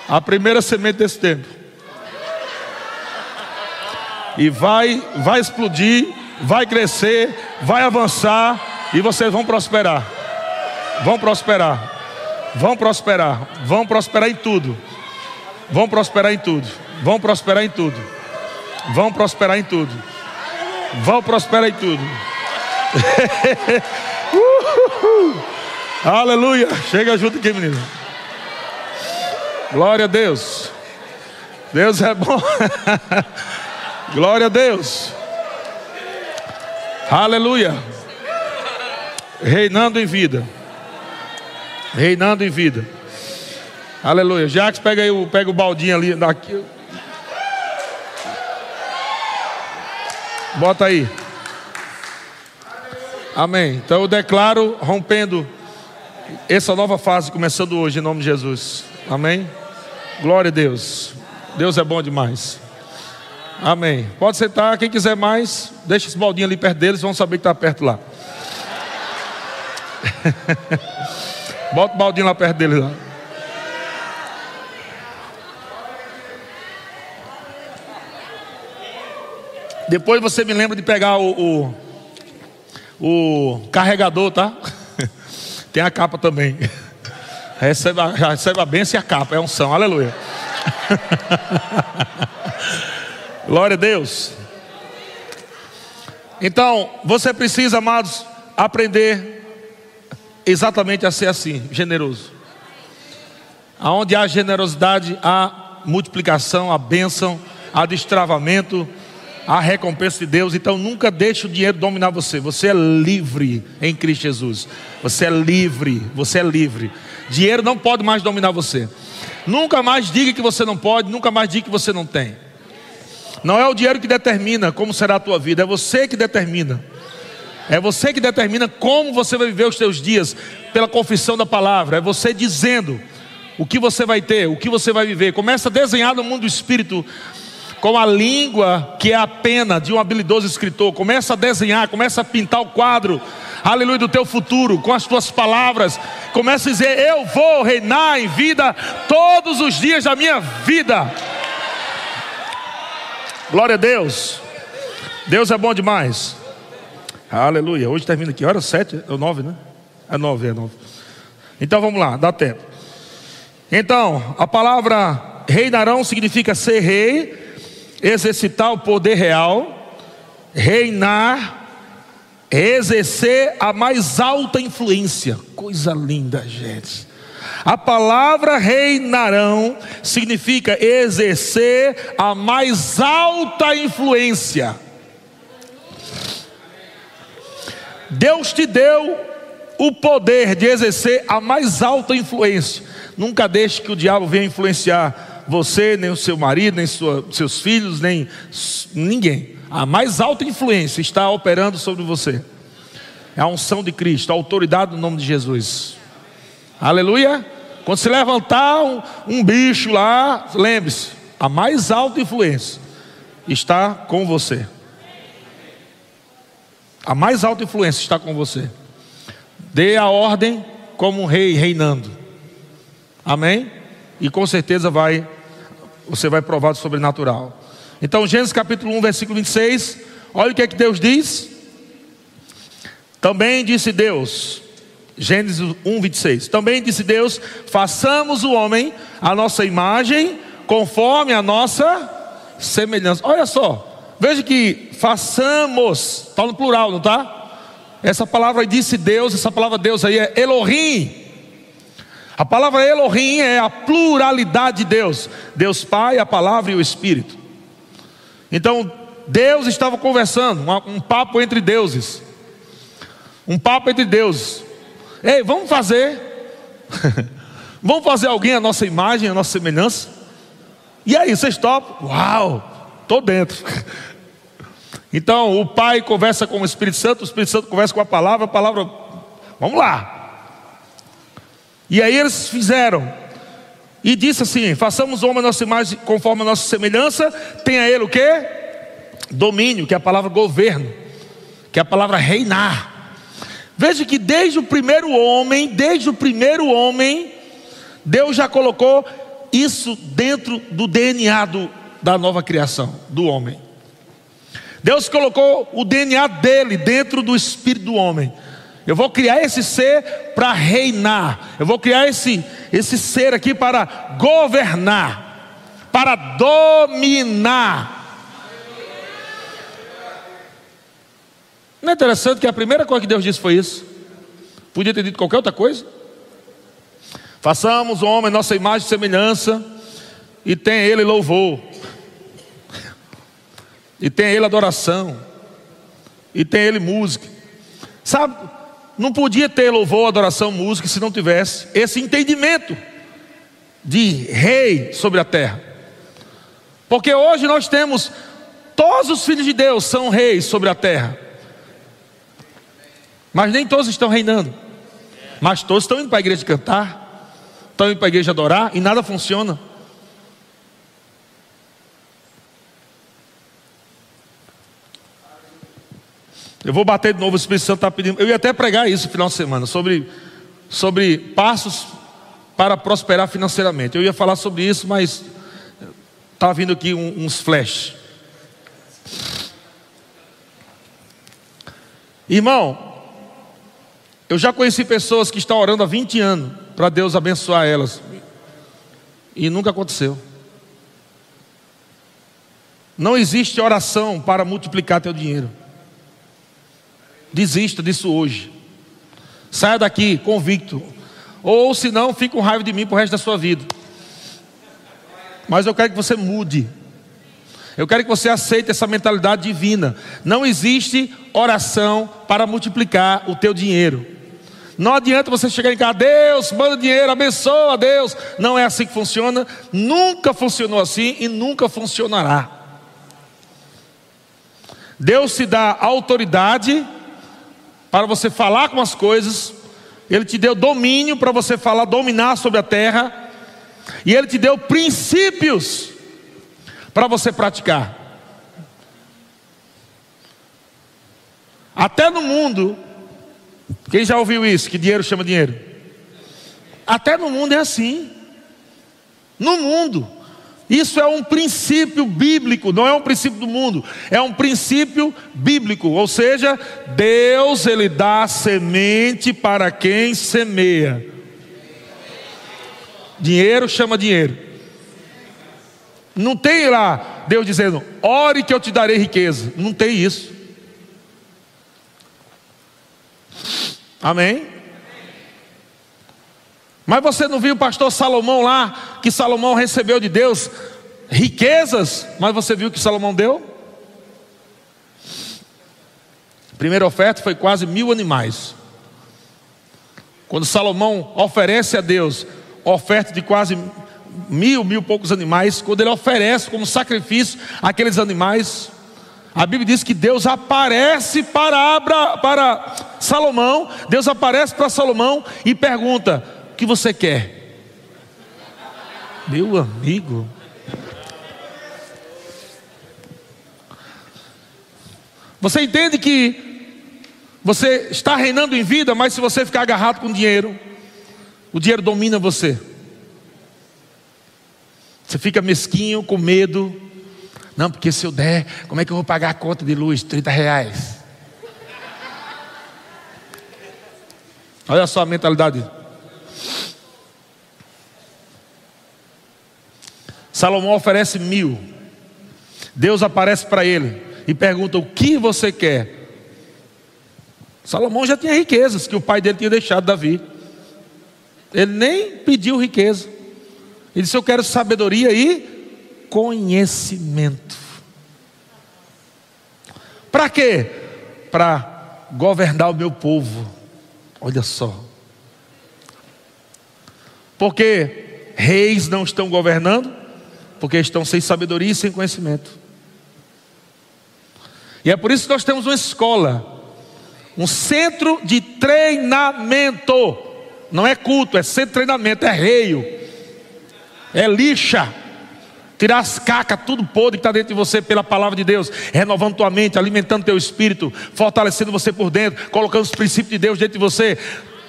A primeira semente desse tempo. E vai, vai explodir, vai crescer, vai avançar e vocês vão prosperar. Vão prosperar. Vão prosperar. Vão prosperar em tudo. Vão prosperar em tudo. Vão prosperar em tudo. Vão prosperar em tudo. Vão prosperar em tudo. Aleluia. Chega junto aqui, menino. Glória a Deus. Deus é bom. Glória a Deus. Aleluia. Reinando em vida. Reinando em vida. Aleluia. Jacques, pega aí o, pega o baldinho ali. Daqui. Bota aí. Amém. Então eu declaro rompendo essa nova fase começando hoje em nome de Jesus. Amém. Glória a Deus. Deus é bom demais. Amém. Pode sentar. Quem quiser mais, deixa esse baldinho ali perto deles, vão saber que está perto lá. Bota o baldinho lá perto deles lá. Depois você me lembra de pegar o, o, o carregador, tá? Tem a capa também. Receba, receba a bênção e a capa, é unção, aleluia. Glória a Deus. Então, você precisa, amados, aprender exatamente a ser assim, generoso. Aonde há generosidade, há multiplicação, há bênção, há destravamento, há recompensa de Deus. Então, nunca deixe o dinheiro dominar você. Você é livre em Cristo Jesus. Você é livre, você é livre. Dinheiro não pode mais dominar você. Nunca mais diga que você não pode, nunca mais diga que você não tem. Não é o dinheiro que determina como será a tua vida, é você que determina. É você que determina como você vai viver os seus dias pela confissão da palavra. É você dizendo o que você vai ter, o que você vai viver. Começa a desenhar no mundo do espírito com a língua que é a pena de um habilidoso escritor. Começa a desenhar, começa a pintar o quadro, aleluia, do teu futuro, com as tuas palavras. Começa a dizer: Eu vou reinar em vida todos os dias da minha vida. Glória a Deus. Deus é bom demais. Aleluia. Hoje termina aqui, hora sete, ou nove, né? É nove, é nove. Então vamos lá, dá tempo. Então, a palavra reinarão significa ser rei, exercitar o poder real, reinar, exercer a mais alta influência. Coisa linda, gente. A palavra reinarão significa exercer a mais alta influência. Deus te deu o poder de exercer a mais alta influência. Nunca deixe que o diabo venha influenciar você, nem o seu marido, nem sua, seus filhos, nem ninguém. A mais alta influência está operando sobre você. É a unção de Cristo, a autoridade no nome de Jesus. Aleluia. Quando se levantar um, um bicho lá, lembre-se, a mais alta influência está com você. A mais alta influência está com você. Dê a ordem como um rei reinando. Amém? E com certeza vai você vai provar do sobrenatural. Então, Gênesis capítulo 1, versículo 26, olha o que é que Deus diz. Também disse Deus, Gênesis 1, 26. Também disse Deus: façamos o homem a nossa imagem, conforme a nossa semelhança. Olha só, Veja que façamos, está no plural, não está? Essa palavra disse Deus, essa palavra Deus aí é Elohim. A palavra Elohim é a pluralidade de Deus: Deus Pai, a palavra e o Espírito. Então, Deus estava conversando, um, um papo entre deuses. Um papo entre deuses. Ei, vamos fazer. vamos fazer alguém a nossa imagem, a nossa semelhança? E aí, vocês topam? Uau! Estou dentro. Então, o Pai conversa com o Espírito Santo, o Espírito Santo conversa com a palavra, a palavra, vamos lá. E aí eles fizeram. E disse assim: façamos o homem a nossa imagem conforme a nossa semelhança, tenha ele o que? Domínio, que é a palavra governo, que é a palavra reinar. Veja que desde o primeiro homem, desde o primeiro homem, Deus já colocou isso dentro do DNA do, da nova criação, do homem. Deus colocou o DNA dele dentro do espírito do homem. Eu vou criar esse ser para reinar. Eu vou criar esse, esse ser aqui para governar, para dominar. Não é interessante que a primeira coisa que Deus disse foi isso? Podia ter dito qualquer outra coisa? Façamos o homem nossa imagem e semelhança, e tenha ele louvor. E tem ele adoração. E tem ele música. Sabe, não podia ter louvor, adoração, música se não tivesse esse entendimento de rei sobre a terra. Porque hoje nós temos todos os filhos de Deus são reis sobre a terra. Mas nem todos estão reinando. Mas todos estão indo para a igreja cantar, estão indo para a igreja adorar e nada funciona. Eu vou bater de novo, o Espírito Santo está pedindo. Eu ia até pregar isso no final de semana, sobre, sobre passos para prosperar financeiramente. Eu ia falar sobre isso, mas está vindo aqui uns flash. Irmão, eu já conheci pessoas que estão orando há 20 anos para Deus abençoar elas. E nunca aconteceu. Não existe oração para multiplicar teu dinheiro. Desista disso hoje. Saia daqui convicto. Ou se não, fique com raiva de mim para o resto da sua vida. Mas eu quero que você mude. Eu quero que você aceite essa mentalidade divina. Não existe oração para multiplicar o teu dinheiro. Não adianta você chegar em casa, Deus, manda dinheiro, abençoa Deus. Não é assim que funciona. Nunca funcionou assim e nunca funcionará. Deus se dá autoridade para você falar com as coisas, Ele te deu domínio para você falar, dominar sobre a terra, e Ele te deu princípios para você praticar. Até no mundo, quem já ouviu isso? Que dinheiro chama dinheiro? Até no mundo é assim. No mundo. Isso é um princípio bíblico, não é um princípio do mundo, é um princípio bíblico, ou seja, Deus ele dá semente para quem semeia. Dinheiro chama dinheiro. Não tem lá Deus dizendo, ore que eu te darei riqueza. Não tem isso. Amém? Mas você não viu o pastor Salomão lá, que Salomão recebeu de Deus riquezas, mas você viu que Salomão deu? A primeira oferta foi quase mil animais. Quando Salomão oferece a Deus oferta de quase mil, mil poucos animais, quando ele oferece como sacrifício aqueles animais, a Bíblia diz que Deus aparece para, Abra, para Salomão, Deus aparece para Salomão e pergunta: O que você quer? Meu amigo. Você entende que você está reinando em vida, mas se você ficar agarrado com dinheiro, o dinheiro domina você. Você fica mesquinho, com medo, não, porque se eu der, como é que eu vou pagar a conta de luz? 30 reais. Olha só a mentalidade. Salomão oferece mil. Deus aparece para ele e pergunta: O que você quer? Salomão já tinha riquezas que o pai dele tinha deixado Davi. Ele nem pediu riqueza. Ele disse: Eu quero sabedoria e conhecimento. Para quê? Para governar o meu povo. Olha só. Porque reis não estão governando, porque estão sem sabedoria e sem conhecimento. E é por isso que nós temos uma escola, um centro de treinamento. Não é culto, é centro de treinamento, é reio, é lixa tirar as cacas, tudo podre que está dentro de você pela palavra de Deus, renovando tua mente, alimentando teu espírito, fortalecendo você por dentro, colocando os princípios de Deus dentro de você.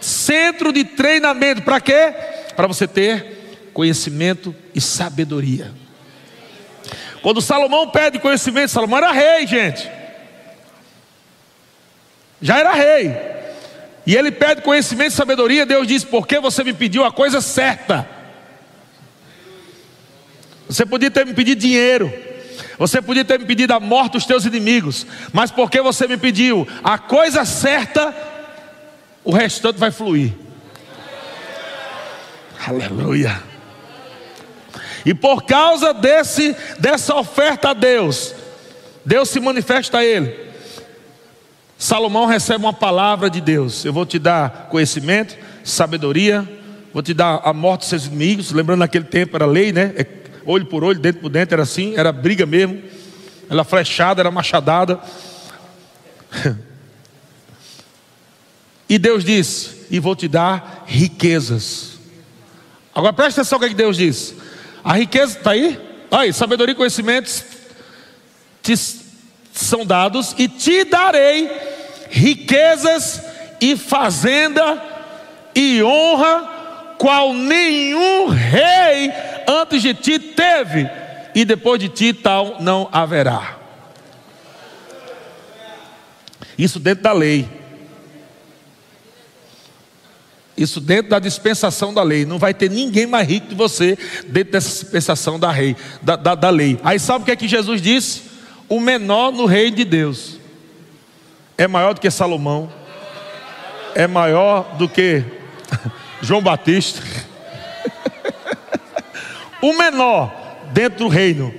Centro de treinamento, para quê? Para você ter conhecimento e sabedoria. Quando Salomão pede conhecimento, Salomão era rei, gente. Já era rei. E ele pede conhecimento e sabedoria, Deus diz: Porque você me pediu a coisa certa. Você podia ter me pedido dinheiro. Você podia ter me pedido a morte dos teus inimigos. Mas porque você me pediu a coisa certa, o restante vai fluir. Aleluia. E por causa desse dessa oferta a Deus, Deus se manifesta a ele. Salomão recebe uma palavra de Deus. Eu vou te dar conhecimento, sabedoria, vou te dar a morte dos seus inimigos. Lembrando naquele tempo era lei, né? É olho por olho, dentro por dentro, era assim, era briga mesmo. Era flechada, era machadada. E Deus disse: E vou te dar riquezas. Agora presta atenção o que, é que Deus disse. A riqueza está aí? Aí, sabedoria e conhecimentos te são dados, e te darei riquezas e fazenda e honra, qual nenhum rei antes de ti teve, e depois de ti tal não haverá. Isso dentro da lei. Isso dentro da dispensação da lei. Não vai ter ninguém mais rico que você dentro dessa dispensação da, rei, da, da, da lei. Aí sabe o que é que Jesus disse? O menor no reino de Deus é maior do que Salomão, é maior do que João Batista o menor dentro do reino,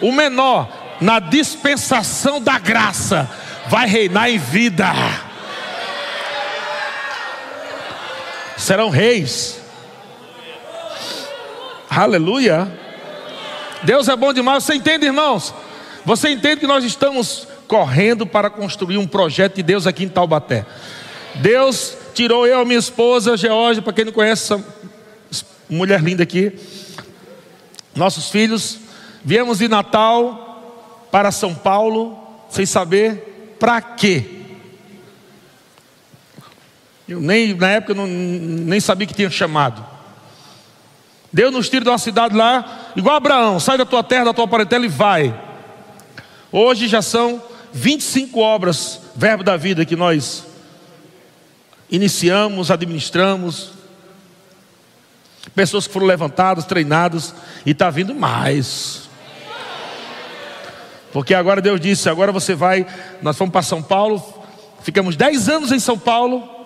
o menor na dispensação da graça, vai reinar em vida. Serão reis. Aleluia. Deus é bom demais. Você entende, irmãos? Você entende que nós estamos correndo para construir um projeto de Deus aqui em Taubaté. Deus tirou eu, minha esposa, Georgia, para quem não conhece essa mulher linda aqui, nossos filhos, viemos de Natal para São Paulo, sem saber para quê. Eu nem na época não, nem sabia que tinha chamado. Deus nos tira de uma cidade lá, igual Abraão, sai da tua terra, da tua parentela e vai. Hoje já são 25 obras, verbo da vida, que nós iniciamos, administramos. Pessoas que foram levantadas, treinadas, e está vindo mais. Porque agora Deus disse: agora você vai. Nós fomos para São Paulo, ficamos 10 anos em São Paulo.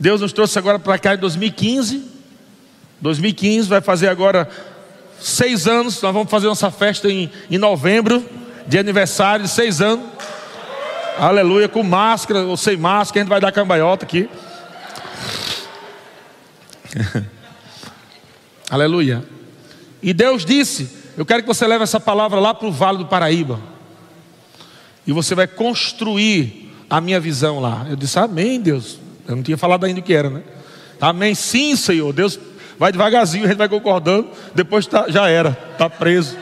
Deus nos trouxe agora para cá em 2015. 2015 vai fazer agora seis anos. Nós vamos fazer nossa festa em, em novembro, de aniversário de seis anos. Aleluia, com máscara ou sem máscara, a gente vai dar cambaiota aqui. Aleluia. E Deus disse: Eu quero que você leve essa palavra lá para o Vale do Paraíba. E você vai construir a minha visão lá. Eu disse: Amém, Deus. Eu não tinha falado ainda o que era, né? Amém, sim, Senhor. Deus vai devagarzinho, a gente vai concordando, depois tá, já era, está preso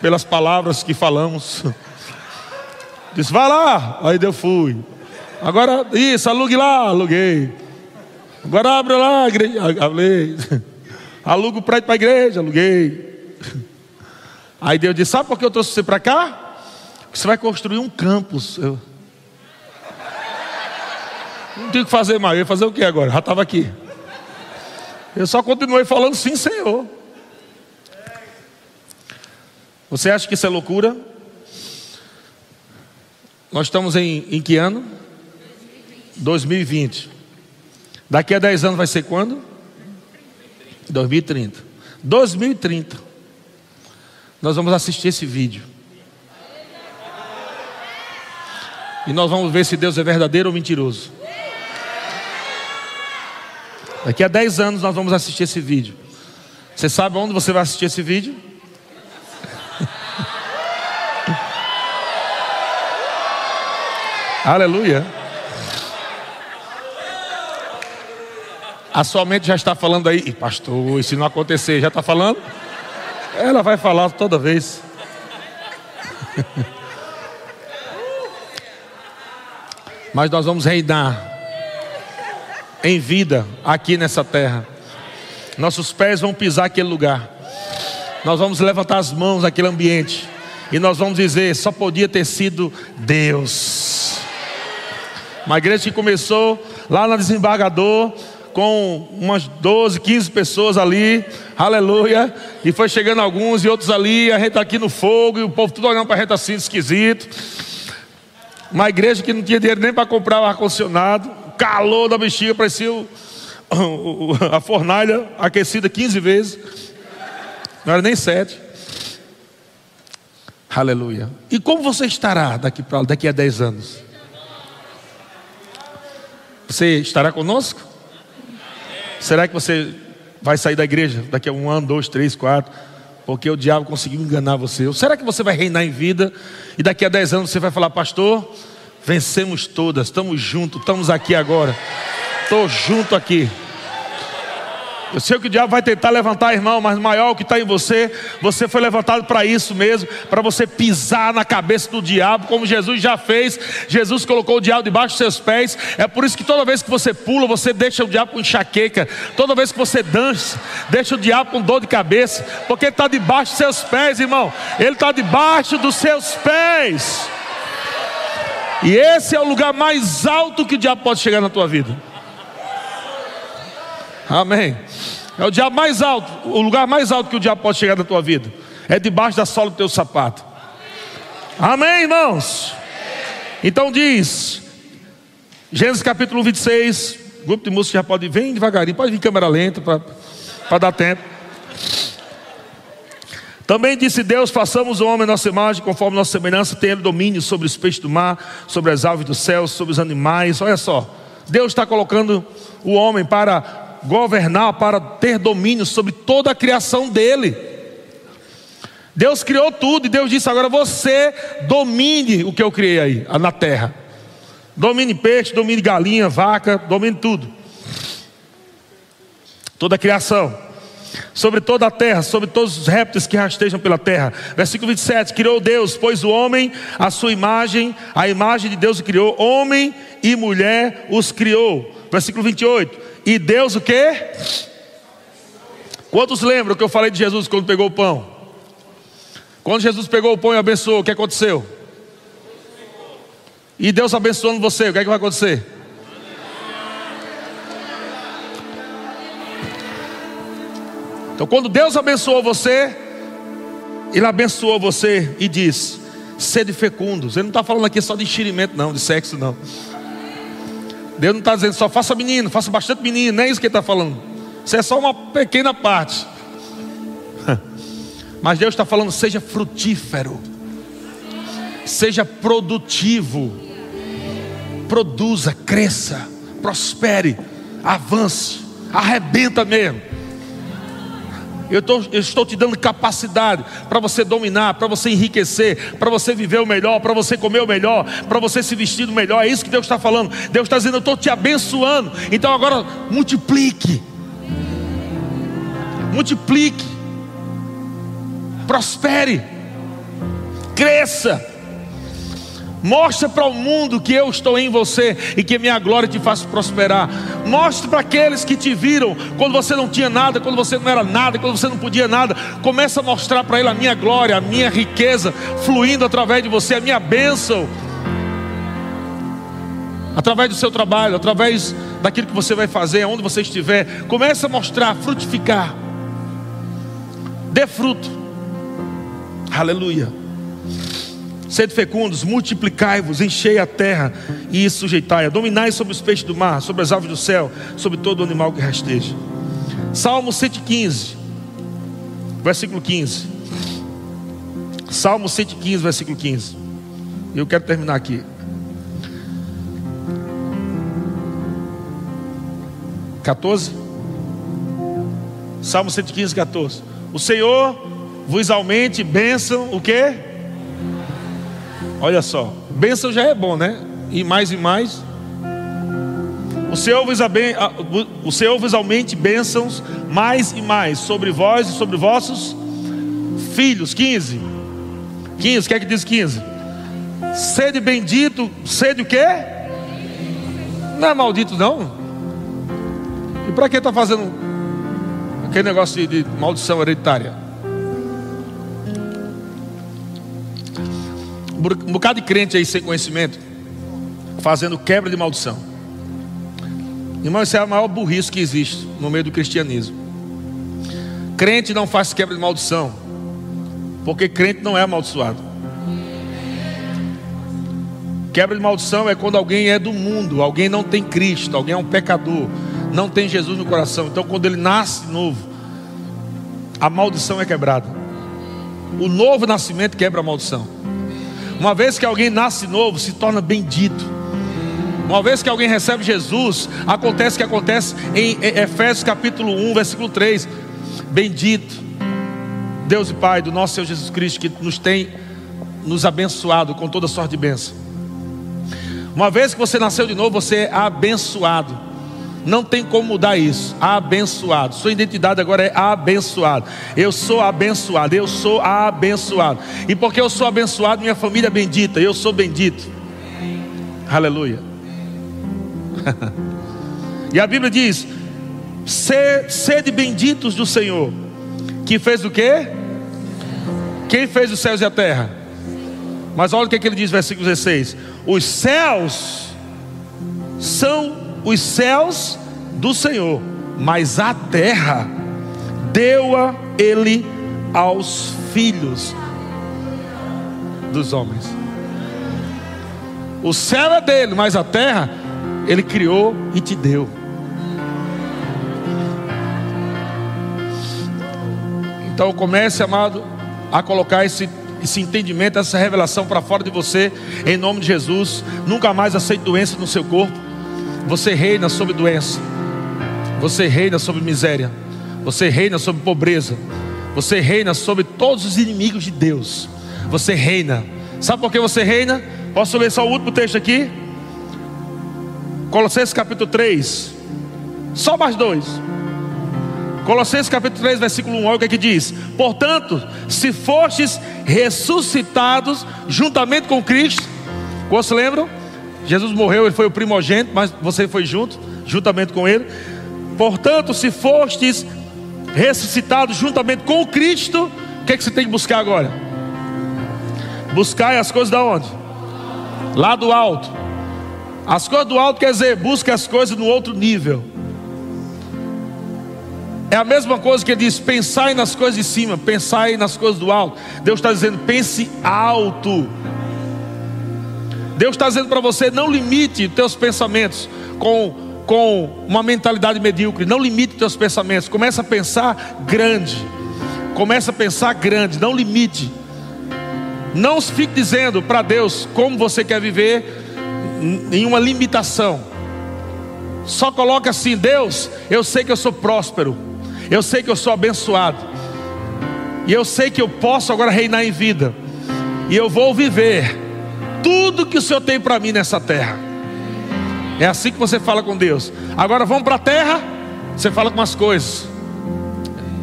pelas palavras que falamos. Disse, vai lá, aí eu fui. Agora, isso, alugue lá, aluguei. Agora abre lá, igreja, aluguei. Aluga o prédio para a igreja, aluguei. Aí Deus disse, sabe por que eu trouxe você para cá? Você vai construir um campus. Eu... Não tinha que fazer mais, eu ia fazer o que agora? Já estava aqui. Eu só continuei falando sim, Senhor. Você acha que isso é loucura? Nós estamos em, em que ano? 2020. Daqui a 10 anos vai ser quando? 2030. 2030. Nós vamos assistir esse vídeo. E nós vamos ver se Deus é verdadeiro ou mentiroso. Daqui a 10 anos nós vamos assistir esse vídeo. Você sabe onde você vai assistir esse vídeo? Aleluia. A sua mente já está falando aí, pastor, e se não acontecer, já está falando? Ela vai falar toda vez. Mas nós vamos reinar em vida aqui nessa terra. Nossos pés vão pisar aquele lugar. Nós vamos levantar as mãos naquele ambiente. E nós vamos dizer: só podia ter sido Deus. Uma igreja que começou lá na desembargador, com umas 12, 15 pessoas ali, aleluia, e foi chegando alguns e outros ali, a gente tá aqui no fogo, e o povo tudo olhando para a gente assim, esquisito. Uma igreja que não tinha dinheiro nem para comprar o ar-condicionado, calor da bexiga, parecia o, o, a fornalha aquecida 15 vezes. Não era nem sete. Aleluia. E como você estará daqui, para daqui a 10 anos? Você estará conosco? Será que você vai sair da igreja daqui a um ano, dois, três, quatro? Porque o diabo conseguiu enganar você. Ou será que você vai reinar em vida e daqui a 10 anos você vai falar, pastor, Vencemos todas, estamos juntos, estamos aqui agora. Estou junto aqui. Eu sei que o diabo vai tentar levantar, irmão, mas maior o que está em você, você foi levantado para isso mesmo, para você pisar na cabeça do diabo, como Jesus já fez. Jesus colocou o diabo debaixo dos seus pés. É por isso que toda vez que você pula, você deixa o diabo com enxaqueca. Toda vez que você dança, deixa o diabo com dor de cabeça, porque ele está debaixo dos seus pés, irmão. Ele está debaixo dos seus pés. E esse é o lugar mais alto que o diabo pode chegar na tua vida. Amém. É o diabo mais alto, o lugar mais alto que o diabo pode chegar na tua vida. É debaixo da sola do teu sapato. Amém, irmãos? Então diz, Gênesis capítulo 26, grupo de música já pode vir devagarinho, pode vir câmera lenta para dar tempo. Também disse Deus: façamos o homem nossa imagem, conforme nossa semelhança, tenha domínio sobre os peixes do mar, sobre as aves do céu, sobre os animais. Olha só, Deus está colocando o homem para governar, para ter domínio sobre toda a criação dele. Deus criou tudo e Deus disse: agora você domine o que eu criei aí, na terra. Domine peixe, domine galinha, vaca, domine tudo. Toda a criação. Sobre toda a terra, sobre todos os répteis que rastejam pela terra. Versículo 27: Criou Deus, pois o homem, a sua imagem, a imagem de Deus o criou, homem e mulher os criou. Versículo 28. E Deus o que? Quantos lembram que eu falei de Jesus quando pegou o pão? Quando Jesus pegou o pão e abençoou, o que aconteceu? E Deus abençoando você, o que, é que vai acontecer? Então, quando Deus abençoou você, Ele abençoou você e diz: sede fecundos. Ele não está falando aqui só de enxerimento, não, de sexo, não. Deus não está dizendo só faça menino, faça bastante menino, não é isso que Ele está falando. Isso é só uma pequena parte. Mas Deus está falando: seja frutífero, seja produtivo, produza, cresça, prospere, avance, arrebenta mesmo. Eu, tô, eu, estou te dando capacidade para você dominar, para você enriquecer, para você viver o melhor, para você comer o melhor, para você se vestir do melhor. É isso que Deus está falando. Deus está dizendo: Eu estou te abençoando. Então agora multiplique, multiplique prospere, cresça. Mostre para o mundo que eu estou em você e que minha glória te faz prosperar. Mostre para aqueles que te viram quando você não tinha nada, quando você não era nada, quando você não podia nada. Começa a mostrar para ele a minha glória, a minha riqueza fluindo através de você, a minha bênção. Através do seu trabalho, através daquilo que você vai fazer, onde você estiver, comece a mostrar, frutificar. Dê fruto. Aleluia. Sede fecundos, multiplicai-vos, enchei a terra e sujeitai-a. Dominai sobre os peixes do mar, sobre as aves do céu, sobre todo animal que rasteja. Salmo 115, versículo 15. Salmo 115, versículo 15. E eu quero terminar aqui. Quatorze. Salmo 115, 14. O Senhor vos aumente bênção, o que? Olha só, bênção já é bom, né? E mais e mais. O Senhor vos, aben... o Senhor vos aumente bênçãos mais e mais sobre vós e sobre vossos filhos. 15. 15, o que é que diz 15? Sede bendito, sede o quê? Não é maldito, não. E para que está fazendo aquele negócio de, de maldição hereditária? Um bocado de crente aí sem conhecimento, fazendo quebra de maldição. Irmão, isso é a maior burrice que existe no meio do cristianismo. Crente não faz quebra de maldição, porque crente não é amaldiçoado. Quebra de maldição é quando alguém é do mundo, alguém não tem Cristo, alguém é um pecador, não tem Jesus no coração. Então, quando ele nasce novo, a maldição é quebrada. O novo nascimento quebra a maldição. Uma vez que alguém nasce novo, se torna bendito. Uma vez que alguém recebe Jesus, acontece o que acontece em Efésios capítulo 1, versículo 3. Bendito Deus e Pai do nosso Senhor Jesus Cristo, que nos tem nos abençoado com toda sorte de bênção. Uma vez que você nasceu de novo, você é abençoado. Não tem como mudar isso. Abençoado. Sua identidade agora é abençoado. Eu sou abençoado. Eu sou abençoado. E porque eu sou abençoado, minha família é bendita. Eu sou bendito. Aleluia. e a Bíblia diz: sede benditos do Senhor. Que fez o quê? Quem fez os céus e a terra? Mas olha o que, é que ele diz, versículo 16: Os céus são os céus do Senhor, mas a terra deu-a ele aos filhos dos homens. O céu é dele, mas a terra ele criou e te deu. Então comece, amado, a colocar esse, esse entendimento, essa revelação para fora de você, em nome de Jesus. Nunca mais aceite doença no seu corpo. Você reina sobre doença. Você reina sobre miséria. Você reina sobre pobreza. Você reina sobre todos os inimigos de Deus. Você reina. Sabe por que você reina? Posso ler só o último texto aqui? Colossenses capítulo 3. Só mais dois. Colossenses capítulo 3, versículo 1, olha o que, é que diz: Portanto, se fostes ressuscitados juntamente com Cristo, você lembram? Jesus morreu, ele foi o primogênito, mas você foi junto, juntamente com ele. Portanto, se fostes ressuscitados juntamente com Cristo, o que, é que você tem que buscar agora? Buscar as coisas da onde? Lá do alto. As coisas do alto quer dizer, busca as coisas no outro nível. É a mesma coisa que ele diz: pensai nas coisas de cima, pensai nas coisas do alto. Deus está dizendo: pense alto. Deus está dizendo para você: não limite teus pensamentos com, com uma mentalidade medíocre. Não limite teus pensamentos. Começa a pensar grande. Começa a pensar grande. Não limite. Não fique dizendo para Deus como você quer viver em uma limitação. Só coloca assim: Deus, eu sei que eu sou próspero. Eu sei que eu sou abençoado. E eu sei que eu posso agora reinar em vida. E eu vou viver tudo que o Senhor tem para mim nessa terra. É assim que você fala com Deus. Agora vamos para a terra, você fala com as coisas.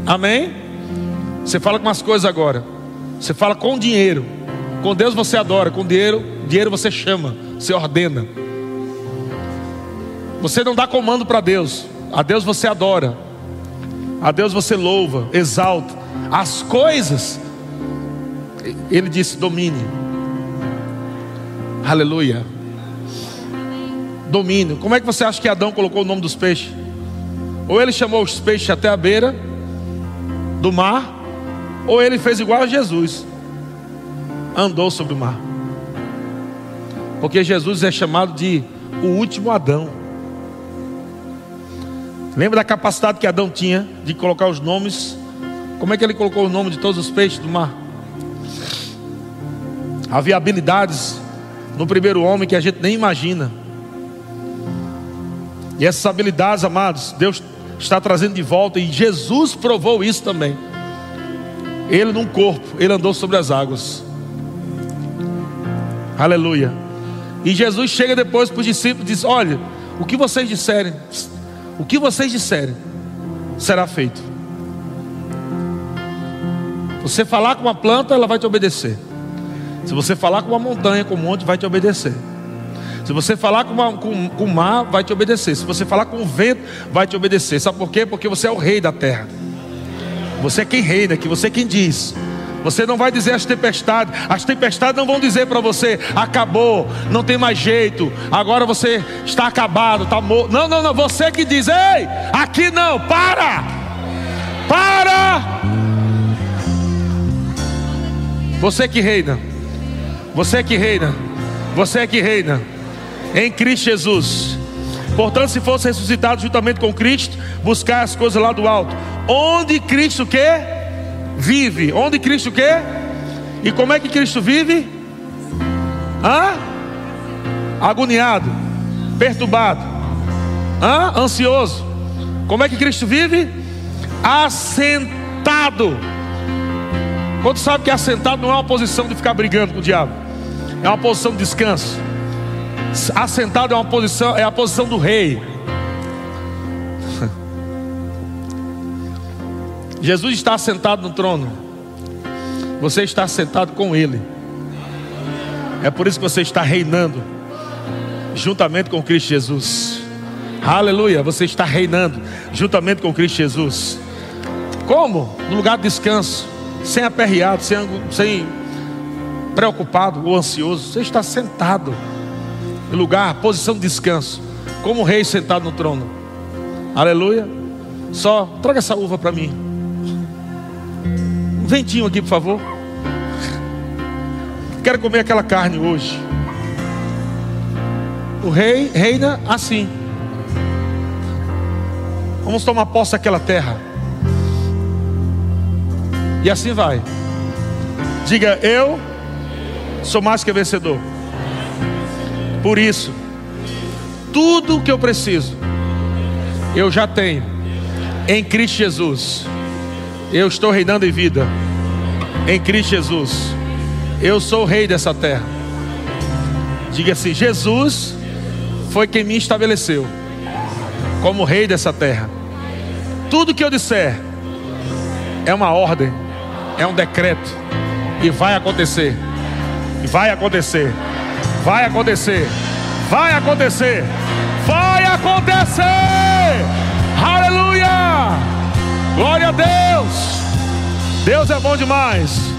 Amém? Você fala com as coisas agora. Você fala com dinheiro. Com Deus você adora, com dinheiro, dinheiro você chama, você ordena. Você não dá comando para Deus. A Deus você adora. A Deus você louva, exalta. As coisas, ele disse: domine. Aleluia. Domínio. Como é que você acha que Adão colocou o nome dos peixes? Ou ele chamou os peixes até a beira do mar, ou ele fez igual a Jesus, andou sobre o mar. Porque Jesus é chamado de o último Adão. Lembra da capacidade que Adão tinha de colocar os nomes? Como é que ele colocou o nome de todos os peixes do mar? Havia habilidades no primeiro homem que a gente nem imagina. E essas habilidades, amados, Deus está trazendo de volta e Jesus provou isso também. Ele num corpo, ele andou sobre as águas. Aleluia. E Jesus chega depois para os discípulos e diz: Olha, o que vocês disserem, o que vocês disserem será feito. Você falar com uma planta, ela vai te obedecer. Se você falar com uma montanha, com um monte, vai te obedecer. Se você falar com, uma, com, com o mar, vai te obedecer. Se você falar com o vento, vai te obedecer. Sabe por quê? Porque você é o rei da terra. Você é quem reina aqui, você é quem diz. Você não vai dizer as tempestades, as tempestades não vão dizer para você, acabou, não tem mais jeito, agora você está acabado, está morto. Não, não, não, você que diz, ei, aqui não, para, para. Você que reina, você que reina, você que reina, em Cristo Jesus. Portanto, se fosse ressuscitado juntamente com Cristo, buscar as coisas lá do alto, onde Cristo quer vive. Onde Cristo quer? E como é que Cristo vive? Hã? Agoniado, perturbado, Hã? ansioso. Como é que Cristo vive? Assentado. Quando sabe que assentado não é uma posição de ficar brigando com o diabo, é uma posição de descanso. Assentado é uma posição, é a posição do rei. Jesus está sentado no trono. Você está sentado com Ele. É por isso que você está reinando, juntamente com Cristo Jesus. Aleluia, você está reinando, juntamente com Cristo Jesus. Como? No lugar de descanso, sem aperreado, sem, sem preocupado ou ansioso. Você está sentado no lugar, posição de descanso, como o rei sentado no trono. Aleluia. Só traga essa uva para mim. Um ventinho aqui, por favor. Quero comer aquela carne hoje. O rei reina assim. Vamos tomar posse daquela terra. E assim vai. Diga, eu sou mais que vencedor. Por isso, tudo o que eu preciso, eu já tenho em Cristo Jesus. Eu estou reinando em vida em Cristo Jesus. Eu sou o rei dessa terra. Diga assim: Jesus foi quem me estabeleceu como rei dessa terra. Tudo que eu disser é uma ordem, é um decreto e vai acontecer. Vai acontecer. Vai acontecer. Vai acontecer. Vai acontecer. Aleluia! Glória a Deus. Deus é bom demais.